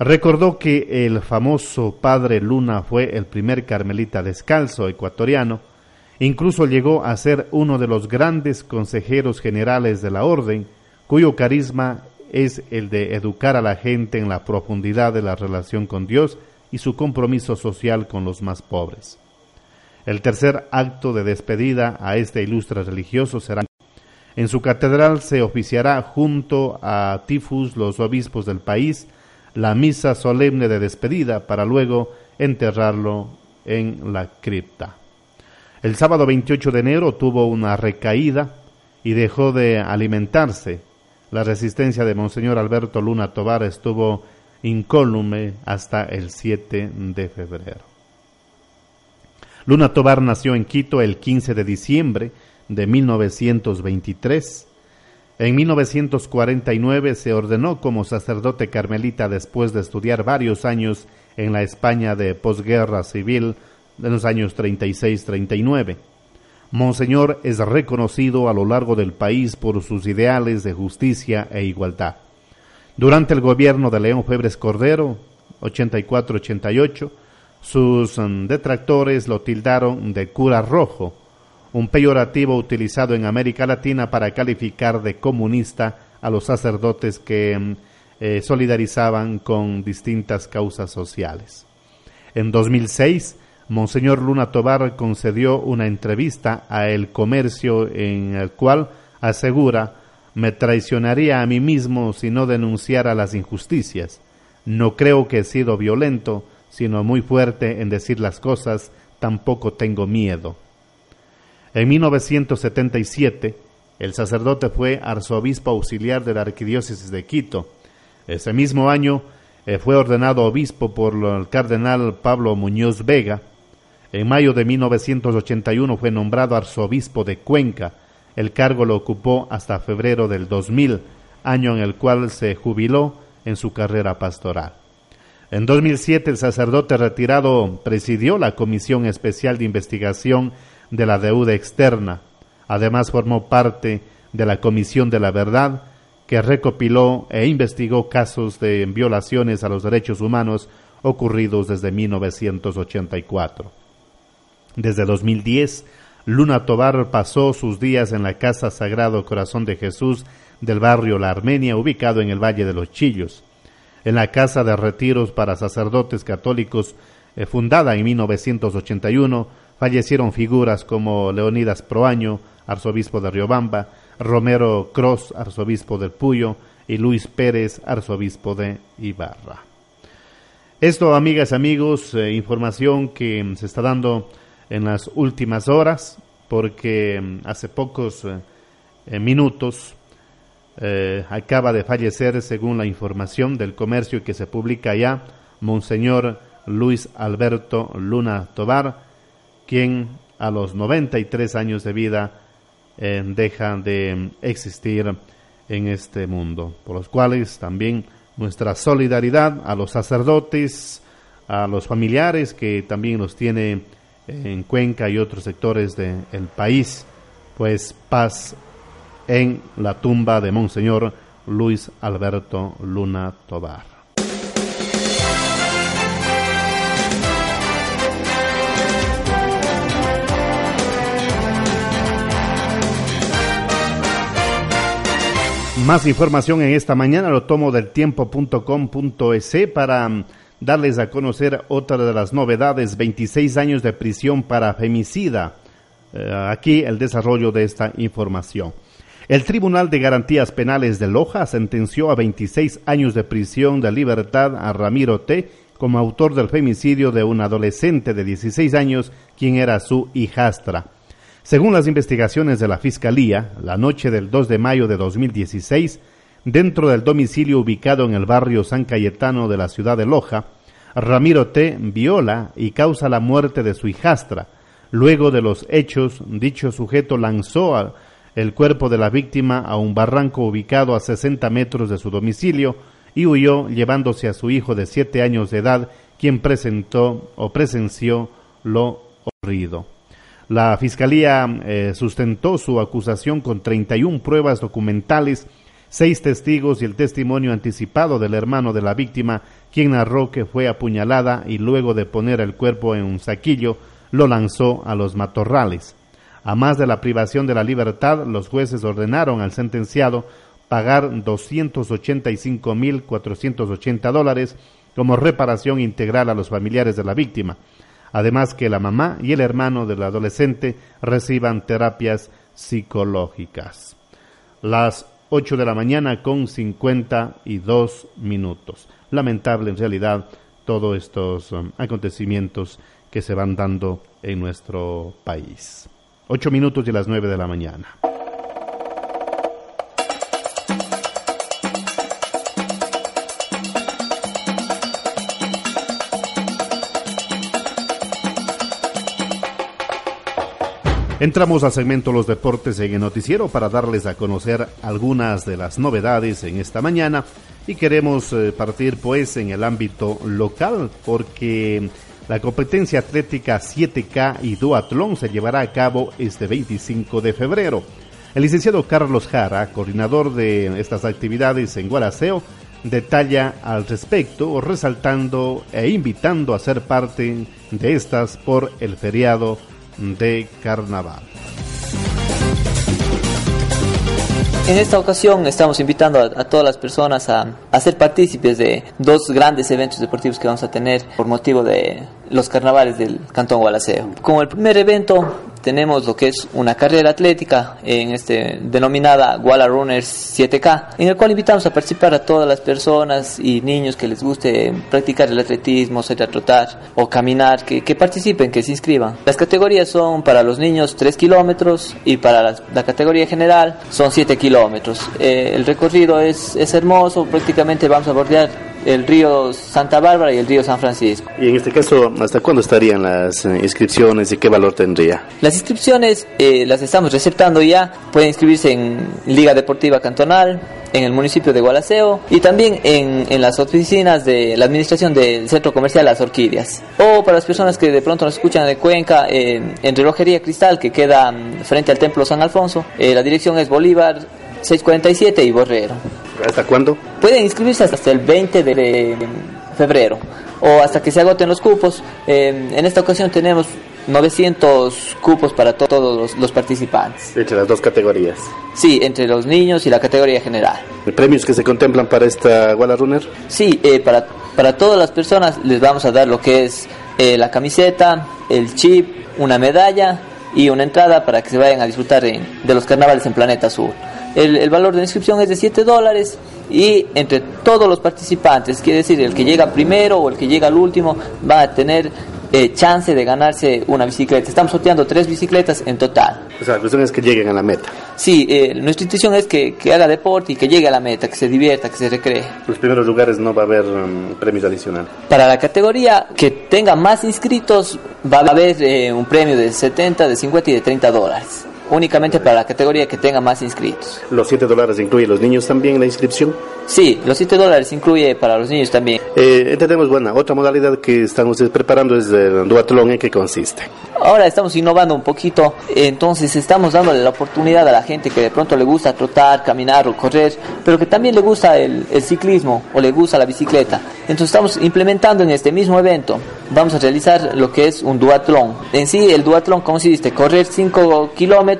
S2: recordó que el famoso padre Luna fue el primer carmelita descalzo ecuatoriano, incluso llegó a ser uno de los grandes consejeros generales de la orden, cuyo carisma es el de educar a la gente en la profundidad de la relación con Dios y su compromiso social con los más pobres. El tercer acto de despedida a este ilustre religioso será en su catedral se oficiará junto a Tifus, los obispos del país, la misa solemne de despedida para luego enterrarlo en la cripta. El sábado 28 de enero tuvo una recaída y dejó de alimentarse. La resistencia de Monseñor Alberto Luna Tobar estuvo incólume hasta el 7 de febrero. Luna Tobar nació en Quito el 15 de diciembre de 1923. En 1949 se ordenó como sacerdote carmelita después de estudiar varios años en la España de posguerra civil de los años 36-39. Monseñor es reconocido a lo largo del país por sus ideales de justicia e igualdad. Durante el gobierno de León Febres Cordero, 84-88, sus mm, detractores lo tildaron de cura rojo, un peyorativo utilizado en América Latina para calificar de comunista a los sacerdotes que mm, eh, solidarizaban con distintas causas sociales. En 2006, Monseñor Luna Tobar concedió una entrevista a El Comercio en el cual asegura me traicionaría a mí mismo si no denunciara las injusticias. No creo que he sido violento, sino muy fuerte en decir las cosas, tampoco tengo miedo. En 1977, el sacerdote fue arzobispo auxiliar de la Arquidiócesis de Quito. Ese mismo año eh, fue ordenado obispo por el cardenal Pablo Muñoz Vega. En mayo de 1981 fue nombrado arzobispo de Cuenca. El cargo lo ocupó hasta febrero del 2000, año en el cual se jubiló en su carrera pastoral. En 2007 el sacerdote retirado presidió la Comisión Especial de Investigación de la deuda externa. Además formó parte de la Comisión de la Verdad, que recopiló e investigó casos de violaciones a los derechos humanos ocurridos desde 1984. Desde 2010, Luna Tobar pasó sus días en la Casa Sagrado Corazón de Jesús del barrio La Armenia, ubicado en el Valle de los Chillos. En la Casa de Retiros para Sacerdotes Católicos, eh, fundada en 1981, fallecieron figuras como Leonidas Proaño, arzobispo de Riobamba, Romero Cross, arzobispo del Puyo, y Luis Pérez, arzobispo de Ibarra. Esto, amigas y amigos, eh, información que se está dando en las últimas horas, porque mm, hace pocos eh, eh, minutos acaba de fallecer, según la información del comercio que se publica allá, Monseñor Luis Alberto Luna Tobar, quien a los 93 años de vida eh, deja de existir en este mundo, por los cuales también nuestra solidaridad a los sacerdotes, a los familiares que también los tiene en Cuenca y otros sectores del país, pues paz en la tumba de Monseñor Luis Alberto Luna Tobar. Más información en esta mañana lo tomo del tiempo.com.es para mm, darles a conocer otra de las novedades, 26 años de prisión para femicida. Eh, aquí el desarrollo de esta información. El Tribunal de Garantías Penales de Loja sentenció a 26 años de prisión de libertad a Ramiro T como autor del femicidio de un adolescente de 16 años, quien era su hijastra. Según las investigaciones de la Fiscalía, la noche del 2 de mayo de 2016, dentro del domicilio ubicado en el barrio San Cayetano de la ciudad de Loja, Ramiro T. viola y causa la muerte de su hijastra. Luego de los hechos, dicho sujeto lanzó el cuerpo de la víctima a un barranco ubicado a 60 metros de su domicilio y huyó llevándose a su hijo de 7 años de edad, quien presentó o presenció lo ocurrido. La Fiscalía eh, sustentó su acusación con 31 pruebas documentales, seis testigos y el testimonio anticipado del hermano de la víctima, quien narró que fue apuñalada y luego de poner el cuerpo en un saquillo, lo lanzó a los matorrales. A más de la privación de la libertad, los jueces ordenaron al sentenciado pagar 285.480 dólares como reparación integral a los familiares de la víctima. Además que la mamá y el hermano del adolescente reciban terapias psicológicas. Las 8 de la mañana con 52 minutos. Lamentable en realidad todos estos um, acontecimientos que se van dando en nuestro país. Ocho minutos y las nueve de la mañana. Entramos al segmento Los Deportes en el noticiero para darles a conocer algunas de las novedades en esta mañana y queremos eh, partir pues en el ámbito local porque la competencia atlética 7K y duatlón se llevará a cabo este 25 de febrero. El licenciado Carlos Jara, coordinador de estas actividades en Guaraseo, detalla al respecto, resaltando e invitando a ser parte de estas por el feriado de carnaval.
S10: En esta ocasión estamos invitando a, todas las personas a, a, ser partícipes de dos grandes eventos deportivos que vamos a tener por motivo de los carnavales del Cantón Gualaceo. Como el primer evento tenemos lo que es una carrera atlética en este denominada Walla Runners 7K, en el cual invitamos a participar a todas las personas y niños que les guste practicar el atletismo, salir a trotar o caminar, que, participen, que se inscriban. Las categorías son para los niños 3 kilómetros y para la, categoría general son 7 kilómetros. Eh, el recorrido es, es hermoso, prácticamente vamos a bordear el río Santa Bárbara y el río San Francisco.
S2: Y en este caso, ¿hasta cuándo estarían las eh, inscripciones y qué valor tendría?
S10: Las inscripciones eh, las estamos receptando ya. Pueden inscribirse en Liga Deportiva Cantonal, en el municipio de Gualaceo y también en, en, las oficinas de la administración del Centro Comercial Las Orquídeas. O para las personas que de pronto nos escuchan de Cuenca, en Relojería Cristal, que queda mm, frente al Templo San Alfonso. Eh, la dirección es Bolívar 647 y Borrero.
S2: ¿Hasta cuándo?
S10: Pueden inscribirse hasta el 20 de febrero o hasta que se agoten los cupos. Eh, en esta ocasión tenemos 900 cupos para todos los, participantes.
S2: Entre las dos categorías.
S10: Sí, entre los niños y la categoría general.
S2: ¿Premios que se contemplan para esta Walla Runner?
S10: Sí, eh, para, para todas las personas les vamos a dar lo que es eh, la camiseta, el chip, una medalla y una entrada para que se vayan a disfrutar de los carnavales en Planeta Azul. El, valor de inscripción es de 7 dólares y entre todos los participantes, quiere decir el que llega primero o el que llega al último, va a tener eh, chance de ganarse una bicicleta. Estamos sorteando tres bicicletas en total.
S2: O sea, la cuestión es que lleguen a la meta.
S10: Sí, eh, nuestra intención es que, haga deporte y que llegue a la meta, que se divierta, que se recree.
S2: Los primeros lugares no va a haber um, premios adicionales.
S10: Para la categoría que tenga más inscritos va a haber eh, un premio de 70, de 50 y de 30 dólares únicamente para la categoría que tenga más inscritos.
S2: ¿Los 7 dólares incluye los niños también en la inscripción?
S10: Sí, los 7 dólares incluye para los niños también.
S2: Eh, entendemos, bueno, otra modalidad que están ustedes preparando es el duatlón, ¿en qué consiste?
S10: Ahora estamos innovando un poquito, entonces estamos dándole la oportunidad a la gente que de pronto le gusta trotar, caminar o correr, pero que también le gusta el, el ciclismo o le gusta la bicicleta. Entonces estamos implementando en este mismo evento, vamos a realizar lo que es un duatlón. En sí, el duatlón consiste en correr 5 kilómetros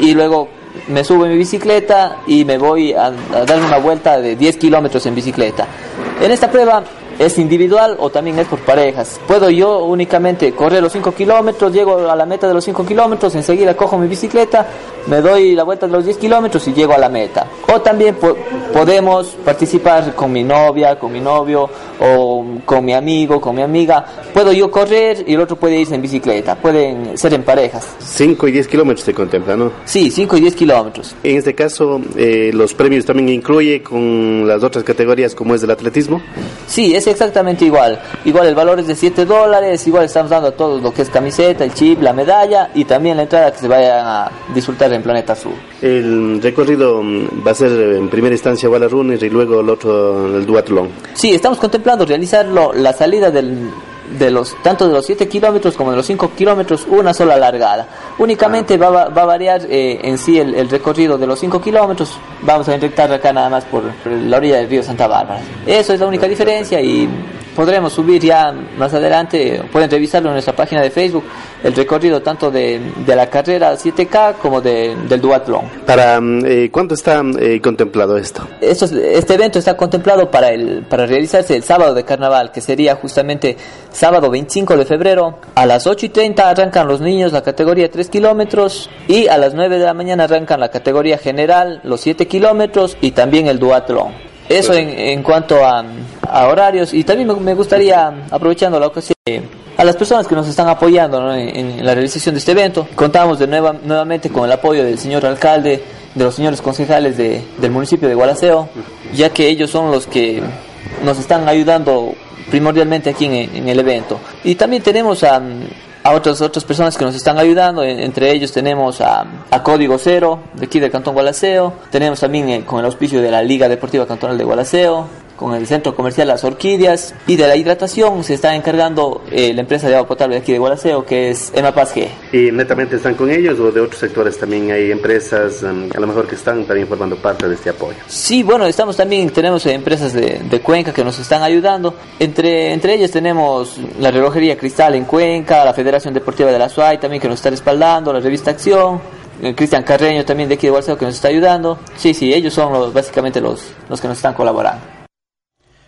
S10: y luego me subo en mi bicicleta y me voy a, a dar una vuelta de 10 kilómetros en bicicleta. En esta prueba ¿Es individual o también es por parejas? Puedo yo únicamente correr los 5 kilómetros, llego a la meta de los 5 kilómetros, enseguida cojo mi bicicleta, me doy la vuelta de los 10 kilómetros y llego a la meta. O también podemos participar con mi novia, con mi novio o con mi amigo, con mi amiga. Puedo yo correr y el otro puede irse en bicicleta, pueden ser en parejas.
S2: 5 y 10 kilómetros se contempla, ¿no?
S10: Sí, 5 y 10 kilómetros.
S2: En este caso, eh, ¿los premios también incluye con las otras categorías como es el atletismo?
S10: Sí, exactamente igual. Igual el valor es de 7 dólares, igual estamos dando a todos lo que es camiseta, el chip, la medalla y también la entrada que se vayan a disfrutar en Planeta Azul.
S2: El recorrido mm, va a ser en primera instancia Walla Runner y luego el otro el duatlón.
S10: Sí, estamos contemplando realizarlo la salida del de los tanto de los 7 kilómetros como de los 5 kilómetros una sola largada. Únicamente va, va a variar eh, en sí el, recorrido de los 5 kilómetros. Vamos a inyectar acá nada más por, la orilla del río Santa Bárbara. Eso es la única diferencia y podremos subir ya más adelante, pueden revisarlo en nuestra página de Facebook, el recorrido tanto de, de la carrera 7K como de, del duatlón.
S11: ¿Para mm, eh, cuándo está eh, contemplado esto?
S10: esto? Este evento está contemplado para, el, para realizarse el sábado de carnaval, que sería justamente sábado 25 de febrero. A las 8 y 30 arrancan los niños la categoría 3 kilómetros y a las 9 de la mañana arrancan la categoría general, los 7 kilómetros y también el duatlón. Eso en, en cuanto a, a, horarios y también me, gustaría, aprovechando la ocasión, a las personas que nos están apoyando en, la realización de este evento. Contamos de nueva, nuevamente con el apoyo del señor alcalde, de los señores concejales de, del municipio de Gualaceo, ya que ellos son los que nos están ayudando primordialmente aquí en, en el evento. Y también tenemos a a otras otras personas que nos están ayudando. entre ellos tenemos a, Código Cero, de aquí del Cantón Gualaceo. Tenemos también eh, con el auspicio de la Liga Deportiva Cantonal de Gualaceo con el centro comercial Las Orquídeas y de la hidratación se está encargando eh, la empresa de agua potable de aquí de Gualaceo que es Emapaz G.
S11: ¿Y netamente están con ellos o de otros sectores también hay empresas um, a lo mejor que están también formando parte de este apoyo?
S10: Sí, bueno, estamos también, tenemos empresas de, de Cuenca que nos están ayudando. Entre, entre ellas tenemos la relojería Cristal en Cuenca, la Federación Deportiva de la SUAY también que nos está respaldando, la revista Acción, Cristian Carreño también de aquí de Gualaceo que nos está ayudando. Sí, sí, ellos son los, básicamente los, los que nos están colaborando.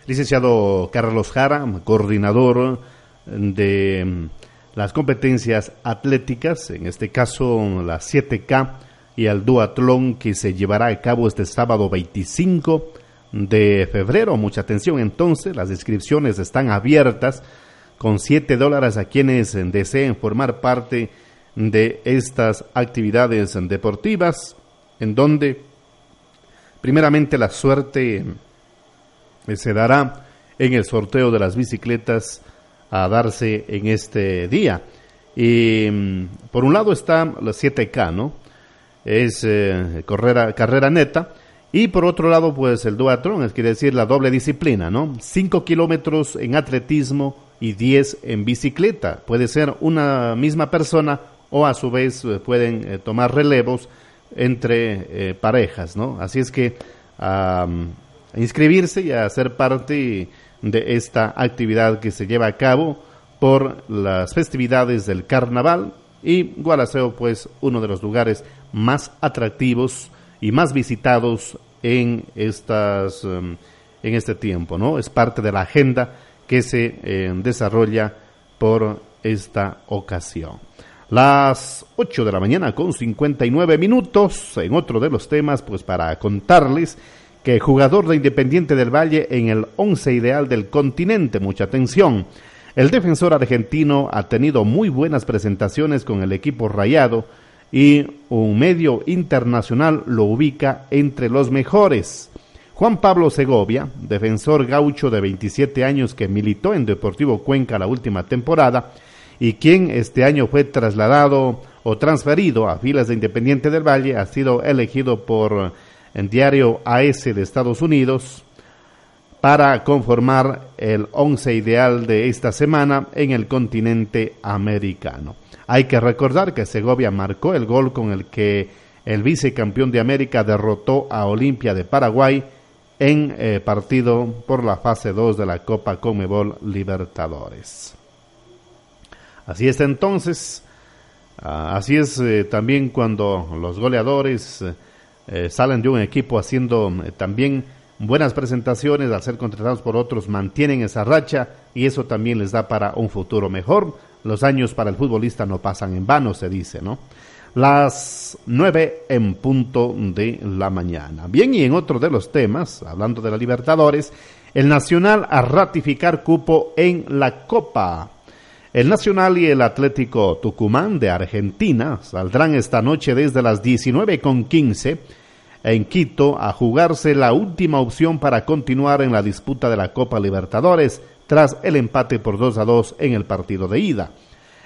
S2: Licenciado Carlos Jara, coordinador de mm, las competencias atléticas, en este caso la 7K y el duatlón que se llevará a cabo este sábado 25 de febrero. Mucha atención entonces, las inscripciones están abiertas con 7 dólares a quienes deseen formar parte de estas actividades deportivas, en donde primeramente la suerte se dará en el sorteo de las bicicletas a darse en este día. Y mm, por un lado está la 7K, ¿no? Es eh, carrera, carrera neta. Y por otro lado, pues el duatlón, es quiere decir la doble disciplina, ¿no? 5 kilómetros en atletismo y 10 en bicicleta. Puede ser una misma persona o a su vez eh, pueden tomar relevos entre parejas, ¿no? Así es que inscribirse y a ser parte de esta actividad que se lleva a cabo por las festividades del carnaval y Gualaceo pues uno de los lugares más atractivos y más visitados en estas em, en este tiempo, ¿no? Es parte de la agenda que se em, desarrolla por esta ocasión. Las 8 de la mañana con 59 minutos en otro de los temas pues para contarles que jugador de Independiente del Valle en el once ideal del continente. Mucha atención. El defensor argentino ha tenido muy buenas presentaciones con el equipo rayado y un medio internacional lo ubica entre los mejores. Juan Pablo Segovia, defensor gaucho de 27 años que militó en Deportivo Cuenca la última temporada y quien este año fue trasladado o transferido a filas de Independiente del Valle, ha sido elegido por en diario AS de Estados Unidos para conformar el once ideal de esta semana en el continente americano. Hay que recordar que Segovia marcó el gol con el que el vicecampeón de América derrotó a Olimpia de Paraguay en eh, partido por la fase 2 de la Copa Comebol Libertadores. Así es entonces, ah, así es eh, también cuando los goleadores eh, eh, salen de un equipo haciendo eh, también buenas presentaciones, al ser contratados por otros, mantienen esa racha y eso también les da para un futuro mejor. Los años para el futbolista no pasan en vano, se dice, ¿no? Las nueve en punto de la mañana. Bien, y en otro de los temas, hablando de la Libertadores, el Nacional a ratificar cupo en la Copa. El Nacional y el Atlético Tucumán de Argentina saldrán esta noche desde las 19.15 en Quito a jugarse la última opción para continuar en la disputa de la Copa Libertadores tras el empate por 2 a 2 en el partido de ida.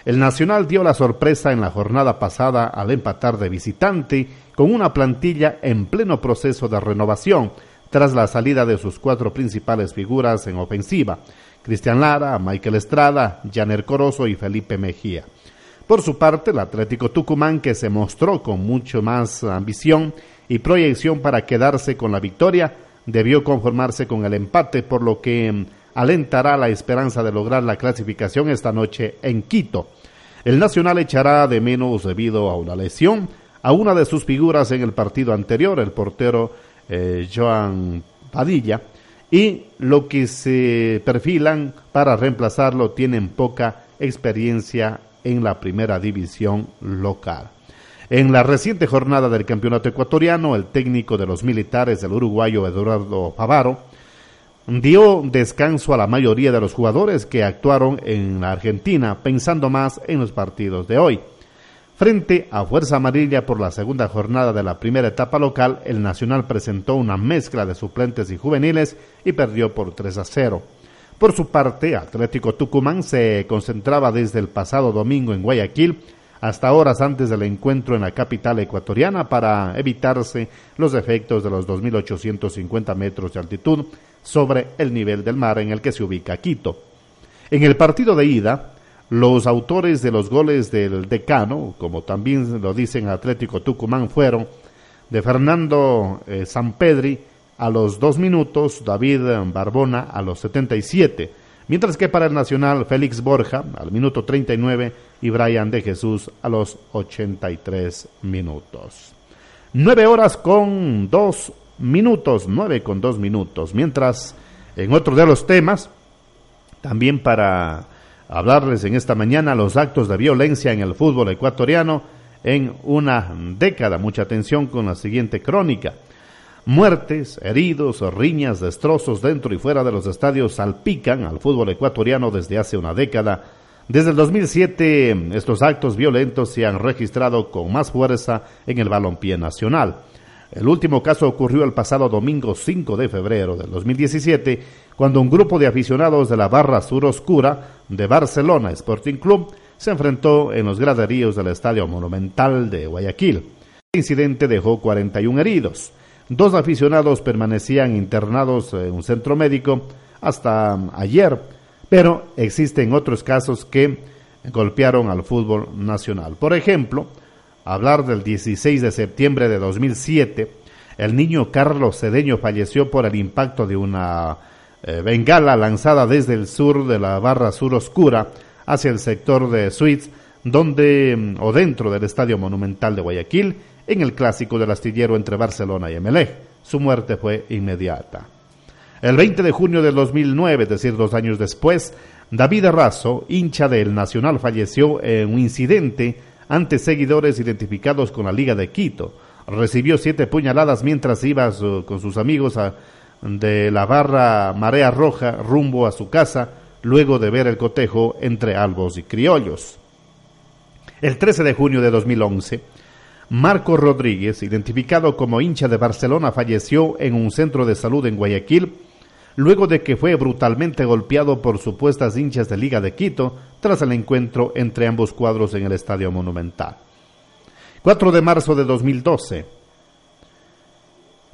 S2: El Nacional dio la sorpresa en la jornada pasada al empatar de visitante con una plantilla en pleno proceso de renovación tras la salida de sus cuatro principales figuras en ofensiva. Cristian Lara, Michael Estrada, Janer Corozo y Felipe Mejía. Por su parte, el Atlético Tucumán, que se mostró con mucho más ambición y proyección para quedarse con la victoria, debió conformarse con el empate, por lo que mm, alentará la esperanza de lograr la clasificación esta noche en Quito. El Nacional echará de menos debido a una lesión a una de sus figuras en el partido anterior, el portero eh, Joan Padilla, y lo que se perfilan para reemplazarlo tienen poca experiencia en la primera división local. En la reciente jornada del campeonato ecuatoriano, el técnico de los militares del uruguayo Eduardo Favaro dio descanso a la mayoría de los jugadores que actuaron en la Argentina, pensando más en los partidos de hoy. Frente a Fuerza Amarilla por la segunda jornada de la primera etapa local, el Nacional presentó una mezcla de suplentes y juveniles y perdió por 3 a 0. Por su parte, Atlético Tucumán se concentraba desde el pasado domingo en Guayaquil hasta horas antes del encuentro en la capital ecuatoriana para evitarse los efectos de los 2.850 metros de altitud sobre el nivel del mar en el que se ubica Quito. En el partido de ida, los autores de los goles del decano, como también lo dicen Atlético Tucumán, fueron de Fernando eh, Sanpedri a los dos minutos, David Barbona a los 77, mientras que para el Nacional Félix Borja al minuto 39 y Brian de Jesús a los 83 minutos. Nueve horas con dos minutos, nueve con dos minutos, mientras en otro de los temas, también para hablarles en esta mañana los actos de violencia en el fútbol ecuatoriano en una década. Mucha atención con la siguiente crónica. Muertes, heridos, riñas, destrozos dentro y fuera de los estadios salpican al fútbol ecuatoriano desde hace una década. Desde el 2007 estos actos violentos se han registrado con más fuerza en el balompié nacional. El último caso ocurrió el pasado domingo 5 de febrero del 2017, cuando un grupo de aficionados de la barra sur oscura de Barcelona Sporting Club se enfrentó en los graderíos del Estadio Monumental de Guayaquil. El incidente dejó 41 heridos. Dos aficionados permanecían internados en un centro médico hasta ayer, pero existen otros casos que golpearon al fútbol nacional. Por ejemplo, hablar del 16 de septiembre de 2007, el niño Carlos Cedeño falleció por el impacto de una eh, bengala lanzada desde el sur de la barra sur oscura hacia el sector de Suites, donde mm, o dentro del Estadio Monumental de Guayaquil, en el clásico del astillero entre Barcelona y Emelec. Su muerte fue inmediata. El 20 de junio del 2009, es decir, dos años después, David Arrazo, hincha del Nacional, falleció en un incidente ante seguidores identificados con la Liga de Quito. Recibió siete puñaladas mientras iba con sus amigos de la barra Marea Roja rumbo a su casa, luego de ver el cotejo entre albos y criollos. El 13 de junio de 2011, Marco Rodríguez, identificado como hincha de Barcelona, falleció en un centro de salud en Guayaquil luego de que fue brutalmente golpeado por supuestas hinchas de Liga de Quito tras el encuentro entre ambos cuadros en el Estadio Monumental. 4 de marzo de 2012.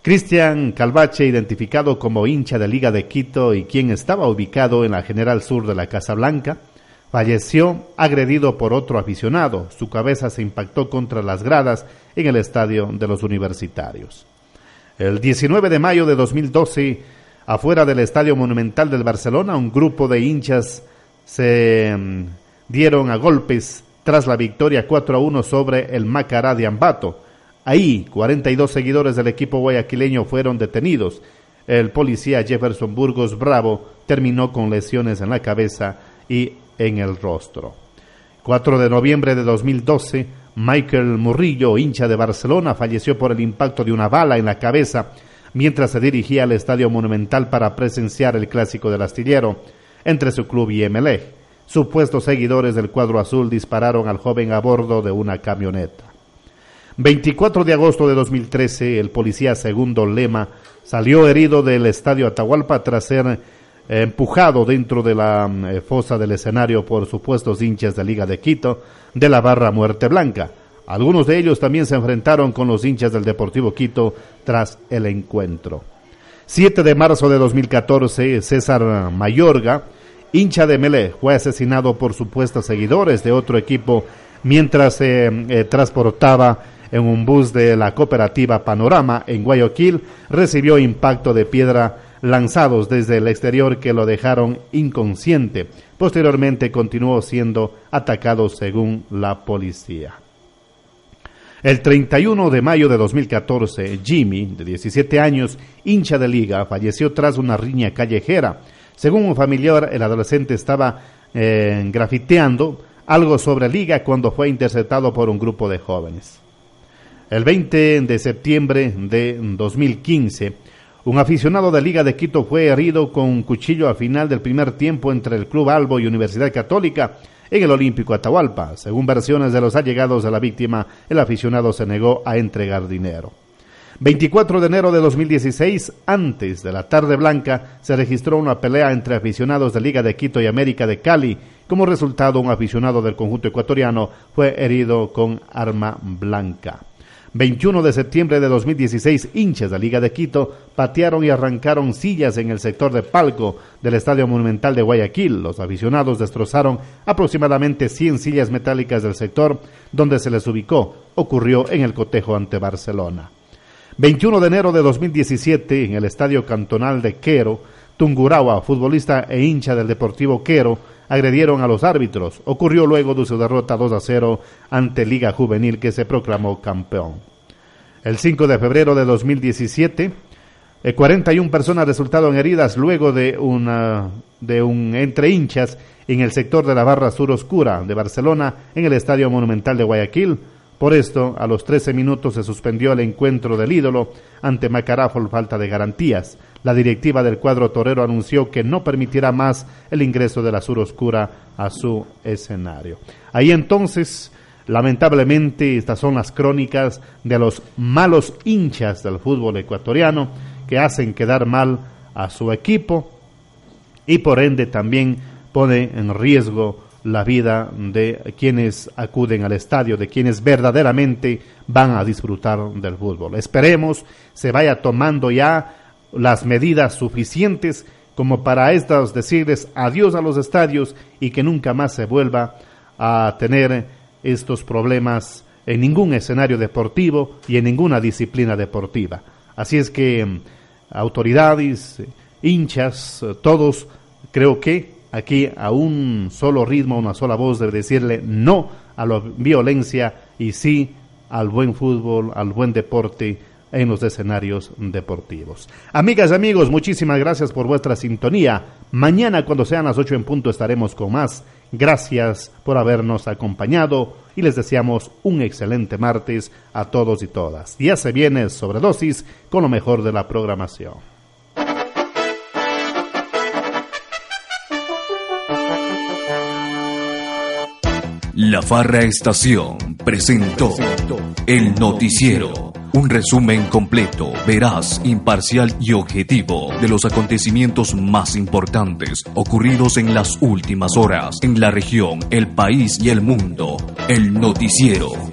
S2: Cristian Calvache, identificado como hincha de Liga de Quito y quien estaba ubicado en la General Sur de la Casa Blanca, falleció agredido por otro aficionado. Su cabeza se impactó contra las gradas en el estadio de los universitarios. El 19 de mayo de 2012, Afuera del Estadio Monumental del Barcelona, un grupo de hinchas se mm, dieron a golpes tras la victoria 4 a 1 sobre el Macará de Ambato. Ahí, 42 seguidores del equipo guayaquileño fueron detenidos. El policía Jefferson Burgos Bravo terminó con lesiones en la cabeza y en el rostro. 4 de noviembre de 2012, Michael Murillo, hincha de Barcelona, falleció por el impacto de una bala en la cabeza mientras se dirigía al Estadio Monumental para presenciar el clásico del astillero entre su club y MLE. Supuestos seguidores del cuadro azul dispararon al joven a bordo de una camioneta. 24 de agosto de 2013, el policía segundo Lema salió herido del estadio Atahualpa tras ser eh, empujado dentro de la eh, fosa del escenario por supuestos hinchas de Liga de Quito de la barra Muerte Blanca. Algunos de ellos también se enfrentaron con los hinchas del Deportivo Quito tras el encuentro. 7 de marzo de 2014, César Mayorga, hincha de Melé, fue asesinado por supuestos seguidores de otro equipo mientras se eh, transportaba en un bus de la cooperativa Panorama en Guayaquil, recibió impacto de piedra lanzados desde el exterior que lo dejaron inconsciente. Posteriormente continuó siendo atacado según la policía. El 31 de mayo de 2014, Jimmy, de 17 años, hincha de liga, falleció tras una riña callejera. Según un familiar, el adolescente estaba eh, grafiteando algo sobre liga cuando fue interceptado por un grupo de jóvenes. El 20 de septiembre de 2015, un aficionado de Liga de Quito fue herido con un cuchillo al final del primer tiempo entre el Club Albo y Universidad Católica en el Olímpico Atahualpa. Según versiones de los allegados de la víctima, el aficionado se negó a entregar dinero. 24 de enero de 2016, antes de la tarde blanca, se registró una pelea entre aficionados de Liga de Quito y América de Cali. Como resultado, un aficionado del conjunto ecuatoriano fue herido con arma blanca. 21 de septiembre de 2016, hinchas de Liga de Quito patearon y arrancaron sillas en el sector de palco del Estadio Monumental de Guayaquil. Los aficionados destrozaron aproximadamente 100 sillas metálicas del sector donde se les ubicó. Ocurrió en el cotejo ante Barcelona. 21 de enero de 2017, en el Estadio Cantonal de Quero, Tungurahua, futbolista e hincha del Deportivo Quero, agredieron a los árbitros. Ocurrió luego de su derrota 2 a 0 ante Liga Juvenil que se proclamó campeón. El 5 de febrero de 2017, 41 eh, personas resultaron heridas luego de, de un entre hinchas en el sector de la barra sur oscura de Barcelona en el Estadio Monumental de Guayaquil. Por esto, a los 13 minutos se suspendió el encuentro del ídolo ante Macará por falta de garantías. La directiva del cuadro torero anunció que no permitirá más el ingreso de la sur oscura a su escenario. Ahí entonces, lamentablemente, estas son las crónicas de los malos hinchas del fútbol ecuatoriano que hacen quedar mal a su equipo y por ende también pone en riesgo la vida de quienes acuden al estadio, de quienes verdaderamente van a disfrutar del fútbol. Esperemos se vaya tomando ya las medidas suficientes como para estos decirles adiós a los estadios y que nunca más se vuelva a tener estos problemas en ningún escenario deportivo y en ninguna disciplina deportiva. Así es que mm, autoridades, hinchas, todos creo que aquí a un solo ritmo, una sola voz debe decirle no a la violencia y sí al buen fútbol, al buen deporte en los escenarios deportivos. Amigas y amigos, muchísimas gracias por vuestra sintonía. Mañana cuando sean las 8 en punto estaremos con más. Gracias por habernos acompañado y les deseamos un excelente martes a todos y todas. Ya se viene Sobredosis con lo mejor de la programación.
S1: La Farra Estación presentó el noticiero un resumen completo, veraz, imparcial y objetivo de los acontecimientos más importantes ocurridos en las últimas horas en la región, el país y el mundo. El noticiero.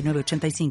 S12: 85